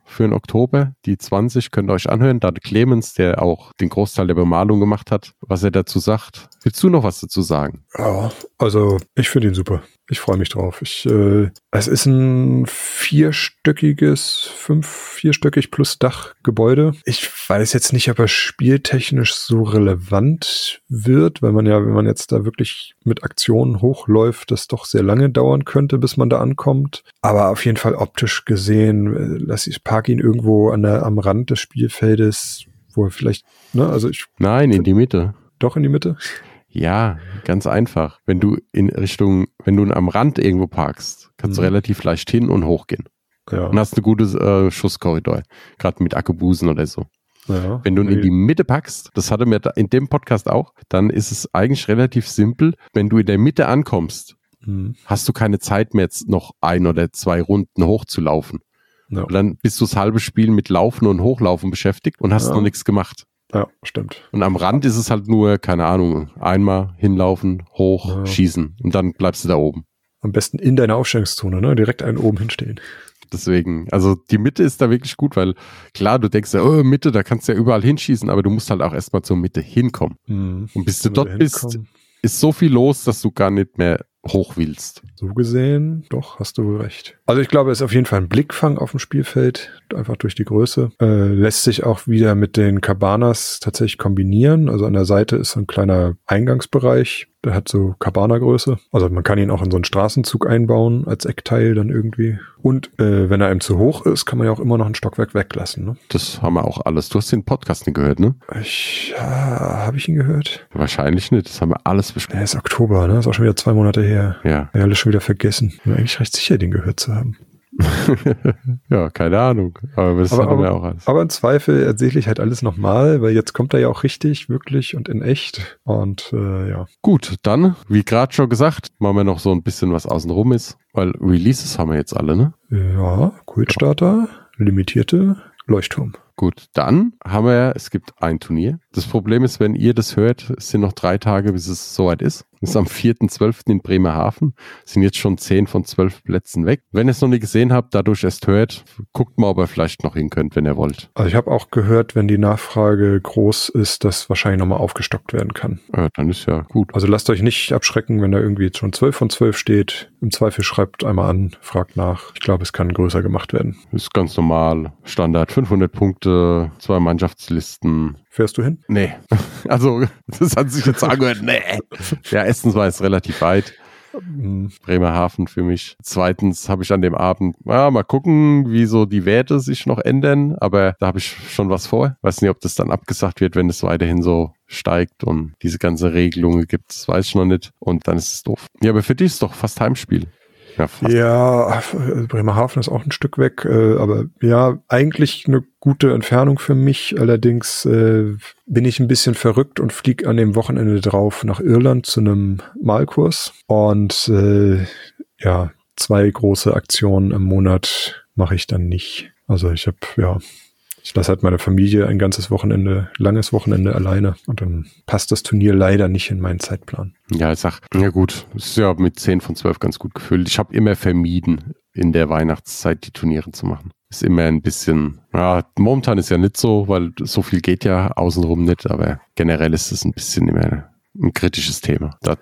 Speaker 1: für den Oktober, die 20, könnt ihr euch anhören. Da Clemens, der auch den Großteil der Bemalung gemacht hat, was er dazu sagt. Willst du noch was dazu sagen?
Speaker 2: Ja, also ich finde ihn super. Ich freue mich drauf. Ich, äh, es ist ein vierstöckiges, fünf, vierstöckig plus Dach Gebäude. Ich weiß jetzt nicht, ob er spieltechnisch so relevant wird, weil man ja, wenn man jetzt da wirklich mit Aktionen hochläuft, das doch sehr lange dauern könnte, bis man da ankommt. Aber auf jeden Fall optisch gesehen, äh, lass ich park ihn irgendwo an der, am Rand des Spielfeldes, wo er vielleicht, ne, also ich
Speaker 1: Nein, in die Mitte.
Speaker 2: doch in die Mitte.
Speaker 1: Ja, ganz einfach. Wenn du in Richtung, wenn du am Rand irgendwo parkst, kannst du
Speaker 2: Mhm.
Speaker 1: relativ leicht hin und hoch gehen.
Speaker 2: Ja.
Speaker 1: Und hast eine gute äh, Schusskorridor. Gerade mit Akkubusen oder so.
Speaker 2: ja.
Speaker 1: Wenn du ihn in die Mitte packst, das hatte mir da in dem Podcast auch, dann ist es eigentlich relativ simpel. Wenn du in der Mitte ankommst,
Speaker 2: Mhm.
Speaker 1: hast du keine Zeit mehr, jetzt noch ein oder zwei Runden hochzulaufen.
Speaker 2: Ja.
Speaker 1: Und dann bist du das halbe Spiel mit Laufen und Hochlaufen beschäftigt und hast
Speaker 2: Ja.
Speaker 1: noch nichts gemacht.
Speaker 2: Ja, stimmt.
Speaker 1: Und am Rand ist es halt nur, keine Ahnung, einmal hinlaufen, hoch,
Speaker 2: Ja.
Speaker 1: schießen und dann bleibst du da oben.
Speaker 2: Am besten in deiner Aufstellungszone, ne? Direkt einen oben hinstehen.
Speaker 1: Deswegen, also die Mitte ist da wirklich gut, weil klar, du denkst ja, oh, Mitte, da kannst du ja überall hinschießen, aber du musst halt auch erstmal zur Mitte hinkommen. Und bis du dort bist, ist so viel los, dass du gar nicht mehr hoch willst.
Speaker 2: So gesehen, doch, hast du recht. Also ich glaube, es ist auf jeden Fall ein Blickfang auf dem Spielfeld, einfach durch die Größe. Äh, lässt sich auch wieder mit den Cabanas tatsächlich kombinieren. Also an der Seite ist so ein kleiner Eingangsbereich, der hat so Cabana-Größe. Also man kann ihn auch in so einen Straßenzug einbauen als Eckteil dann irgendwie. Und äh, wenn er einem zu hoch ist, kann man ja auch immer noch ein Stockwerk weglassen. Ne?
Speaker 1: Das haben wir auch alles. Du hast den Podcast nicht gehört, ne?
Speaker 2: Ich, ja, habe ich ihn gehört?
Speaker 1: Wahrscheinlich nicht. Das haben wir alles besprochen.
Speaker 2: Er ist Oktober, ne? Ist auch schon wieder zwei Monate her.
Speaker 1: Ja.
Speaker 2: Ja, alles schon wieder vergessen. Bin mir eigentlich recht sicher, den gehört zu haben.
Speaker 1: ja, keine Ahnung. Aber das
Speaker 2: Aber- aber-
Speaker 1: auch alles.
Speaker 2: Aber im Zweifel erzähle ich halt alles nochmal, weil jetzt kommt er ja auch richtig, wirklich und in echt. Und äh, ja.
Speaker 1: Gut, dann, wie gerade schon gesagt, machen wir noch so ein bisschen was außenrum ist, weil Releases haben wir jetzt alle, ne?
Speaker 2: Ja, Kultstarter, limitierte Leuchtturm.
Speaker 1: Gut, dann haben wir, es gibt ein Turnier. Das Problem ist, wenn ihr das hört, es sind noch drei Tage, bis es soweit ist. Ist am 4.12. in Bremerhaven. Sind jetzt schon 10 von 12 Plätzen weg. Wenn ihr es noch nicht gesehen habt, dadurch erst hört, guckt mal, ob ihr vielleicht noch hin könnt, wenn ihr wollt.
Speaker 2: Also ich habe auch gehört, wenn die Nachfrage groß ist, dass wahrscheinlich nochmal aufgestockt werden kann.
Speaker 1: Äh, dann ist ja gut.
Speaker 2: Also lasst euch nicht abschrecken, wenn da irgendwie jetzt schon 12 von 12 steht. Im Zweifel schreibt einmal an, fragt nach. Ich glaube, es kann größer gemacht werden.
Speaker 1: Ist ganz normal. Standard 500 Punkte, zwei Mannschaftslisten.
Speaker 2: Fährst du hin?
Speaker 1: Nee. Also, das hat sich jetzt angehört. Nee. Ja, erstens war es relativ weit.
Speaker 2: Hm,
Speaker 1: Bremerhaven für mich. Zweitens habe ich an dem Abend, ja, mal gucken, wie so die Werte sich noch ändern, aber da habe ich schon was vor. Weiß nicht, ob das dann abgesagt wird, wenn es weiterhin so steigt und diese ganze Regelungen gibt, das weiß ich noch nicht. Und dann ist es doof. Ja, aber für dich ist es doch fast Heimspiel. Ja.
Speaker 2: Ja, äh, Bremerhaven ist auch ein Stück weg, äh, aber ja, eigentlich eine gute Entfernung für mich. Allerdings äh, bin ich ein bisschen verrückt und fliege an dem Wochenende drauf nach Irland zu einem Malkurs. Und äh, ja, zwei große Aktionen im Monat mache ich dann nicht. Also ich habe, ja, ich lasse halt meine Familie ein ganzes Wochenende, langes Wochenende alleine und dann passt das Turnier leider nicht in meinen Zeitplan.
Speaker 1: Ja, ich sag, ja gut, ist ja mit 10 von 12 ganz gut gefüllt. Ich habe immer vermieden, in der Weihnachtszeit die Turniere zu machen. Ist immer ein bisschen, ja, momentan ist ja nicht so, weil so viel geht ja außenrum nicht, aber generell ist es ein bisschen immer ein kritisches Thema, da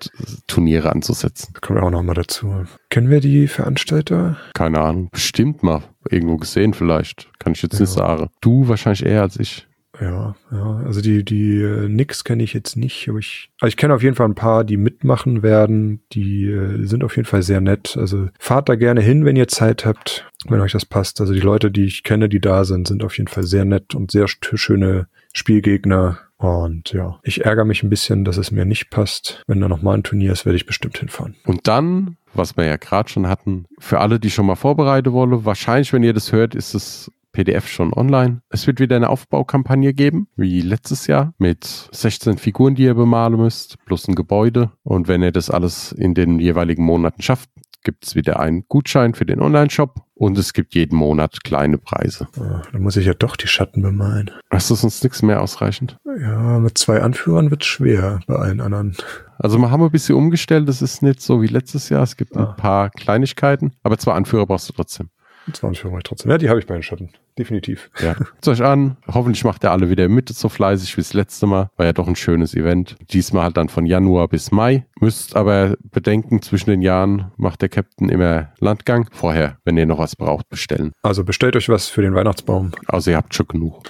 Speaker 1: Turniere anzusetzen.
Speaker 2: Da kommen wir auch nochmal dazu. Kennen wir die Veranstalter?
Speaker 1: Keine Ahnung, bestimmt mal irgendwo gesehen vielleicht. Kann ich jetzt
Speaker 2: Ja.
Speaker 1: nicht sagen. Du wahrscheinlich eher als ich.
Speaker 2: Ja, ja, also die, die äh, Nix kenne ich jetzt nicht, aber ich, also ich kenne auf jeden Fall ein paar, die mitmachen werden. Die äh, sind auf jeden Fall sehr nett. Also fahrt da gerne hin, wenn ihr Zeit habt, wenn euch das passt. Also die Leute, die ich kenne, die da sind, sind auf jeden Fall sehr nett und sehr schöne Spielgegner. Und ja, ich ärgere mich ein bisschen, dass es mir nicht passt. Wenn da nochmal ein Turnier ist, werde ich bestimmt hinfahren.
Speaker 1: Und dann, was wir ja gerade schon hatten, für alle, die schon mal vorbereiten wollen, wahrscheinlich, wenn ihr das hört, ist das PDF schon online. Es wird wieder eine Aufbaukampagne geben, wie letztes Jahr, mit 16 Figuren, die ihr bemalen müsst, plus ein Gebäude. Und wenn ihr das alles in den jeweiligen Monaten schafft, gibt es wieder einen Gutschein für den Online-Shop und es gibt jeden Monat kleine Preise.
Speaker 2: Ah, dann muss ich ja doch die Schatten bemalen.
Speaker 1: Ist das uns nichts mehr ausreichend?
Speaker 2: Ja, mit zwei Anführern wird schwer bei allen anderen.
Speaker 1: Also wir haben ein bisschen umgestellt, das ist nicht so wie letztes Jahr. Es gibt
Speaker 2: Ah.
Speaker 1: ein paar Kleinigkeiten, aber zwei Anführer brauchst du trotzdem.
Speaker 2: Zwei Anführer mache ich trotzdem. Ja, die habe ich bei den Schatten. Definitiv.
Speaker 1: Ja. Guckt euch an. Hoffentlich macht ihr alle wieder mit so fleißig wie das letzte Mal. War ja doch ein schönes Event. Diesmal halt dann von Januar bis Mai. Müsst aber bedenken, zwischen den Jahren macht der Captain immer Landgang. Vorher, wenn ihr noch was braucht, bestellen.
Speaker 2: Also bestellt euch was für den Weihnachtsbaum.
Speaker 1: Also ihr habt schon genug.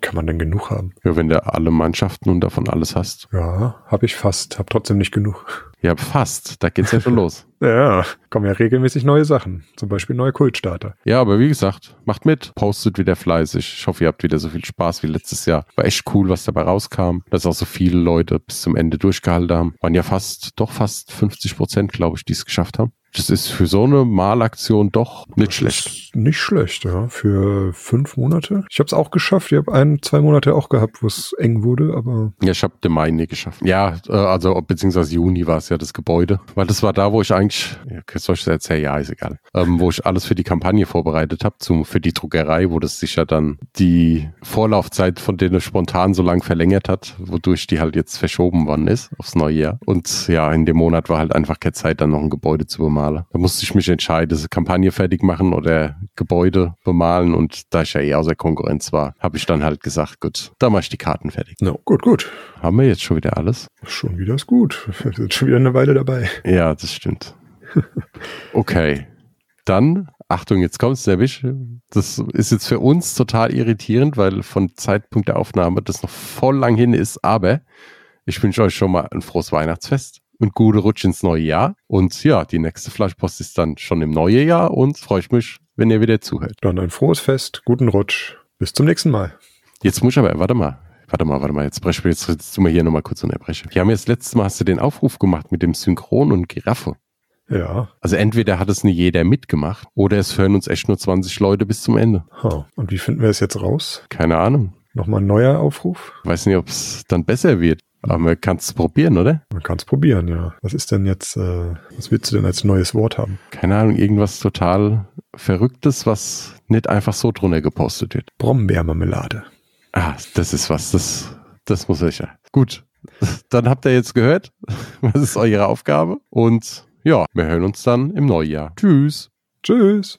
Speaker 2: Kann man denn genug haben?
Speaker 1: Ja, wenn du alle Mannschaften und davon alles hast.
Speaker 2: Ja, habe ich fast. Hab trotzdem nicht genug.
Speaker 1: Ja, fast. Da geht's ja schon los.
Speaker 2: Ja, kommen ja regelmäßig neue Sachen. Zum Beispiel neue Kultstarter.
Speaker 1: Ja, aber wie gesagt, macht mit, postet wieder fleißig. Ich hoffe, ihr habt wieder so viel Spaß wie letztes Jahr. War echt cool, was dabei rauskam. Dass auch so viele Leute bis zum Ende durchgehalten haben. Waren ja fast, doch fast 50 Prozent, glaube ich, die es geschafft haben. Das ist für so eine Malaktion doch nicht schlecht.
Speaker 2: Ist nicht schlecht, ja. Für fünf Monate. Ich habe es auch geschafft. Ich habe ein, zwei Monate auch gehabt, wo es eng wurde, aber
Speaker 1: Ja, ich habe den Mai nie geschafft. Ja, äh, also beziehungsweise Juni war es ja das Gebäude. Weil das war da, wo ich eigentlich, ja, soll ich das erzählen? Ja, ist egal. Ähm, wo ich alles für die Kampagne vorbereitet habe, zum für die Druckerei, wo das sich ja dann die Vorlaufzeit von denen spontan so lang verlängert hat, wodurch die halt jetzt verschoben worden ist aufs neue Jahr. Und ja, in dem Monat war halt einfach keine Zeit, dann noch ein Gebäude zu bemalen. Da musste ich mich entscheiden, diese Kampagne fertig machen oder Gebäude bemalen. Und da ich ja eh außer Konkurrenz war, habe ich dann halt gesagt, gut, da mache ich die Karten fertig.
Speaker 2: no, gut, gut.
Speaker 1: Haben wir jetzt schon wieder alles?
Speaker 2: Schon wieder ist gut. Wir sind schon wieder eine Weile dabei.
Speaker 1: Ja, das stimmt. Okay. Dann, Achtung, jetzt kommt's nämlich. Das ist jetzt für uns total irritierend, weil von Zeitpunkt der Aufnahme das noch voll lang hin ist. Aber ich wünsche euch schon mal ein frohes Weihnachtsfest und gute Rutsch ins neue Jahr. Und ja, die nächste Fleischpost ist dann schon im neuen Jahr und freue ich mich, wenn ihr wieder zuhört.
Speaker 2: Dann ein frohes Fest, guten Rutsch. Bis zum nächsten Mal.
Speaker 1: Jetzt muss ich aber, warte mal. Warte mal, warte mal, jetzt brechen wir jetzt, jetzt tun wir hier nochmal kurz unterbrechen. Wir haben jetzt letztes Mal hast du den Aufruf gemacht mit dem Synchron und Giraffe.
Speaker 2: Ja.
Speaker 1: Also entweder hat es nie jeder mitgemacht oder es hören uns echt nur 20 Leute bis zum Ende.
Speaker 2: Ha. Und wie finden wir es jetzt raus?
Speaker 1: Keine Ahnung.
Speaker 2: Nochmal ein neuer Aufruf?
Speaker 1: Weiß nicht, ob es dann besser wird. Aber man kann es probieren, oder?
Speaker 2: Man kann es probieren, ja. Was ist denn jetzt, äh, was willst du denn als neues Wort haben?
Speaker 1: Keine Ahnung, irgendwas total Verrücktes, was nicht einfach so drunter gepostet wird.
Speaker 2: Brombeermarmelade.
Speaker 1: Ah, das ist was, das, das muss ich ja. Gut, dann habt ihr jetzt gehört, was ist eure Aufgabe? Und ja, wir hören uns dann im Neujahr. Tschüss.
Speaker 2: Tschüss.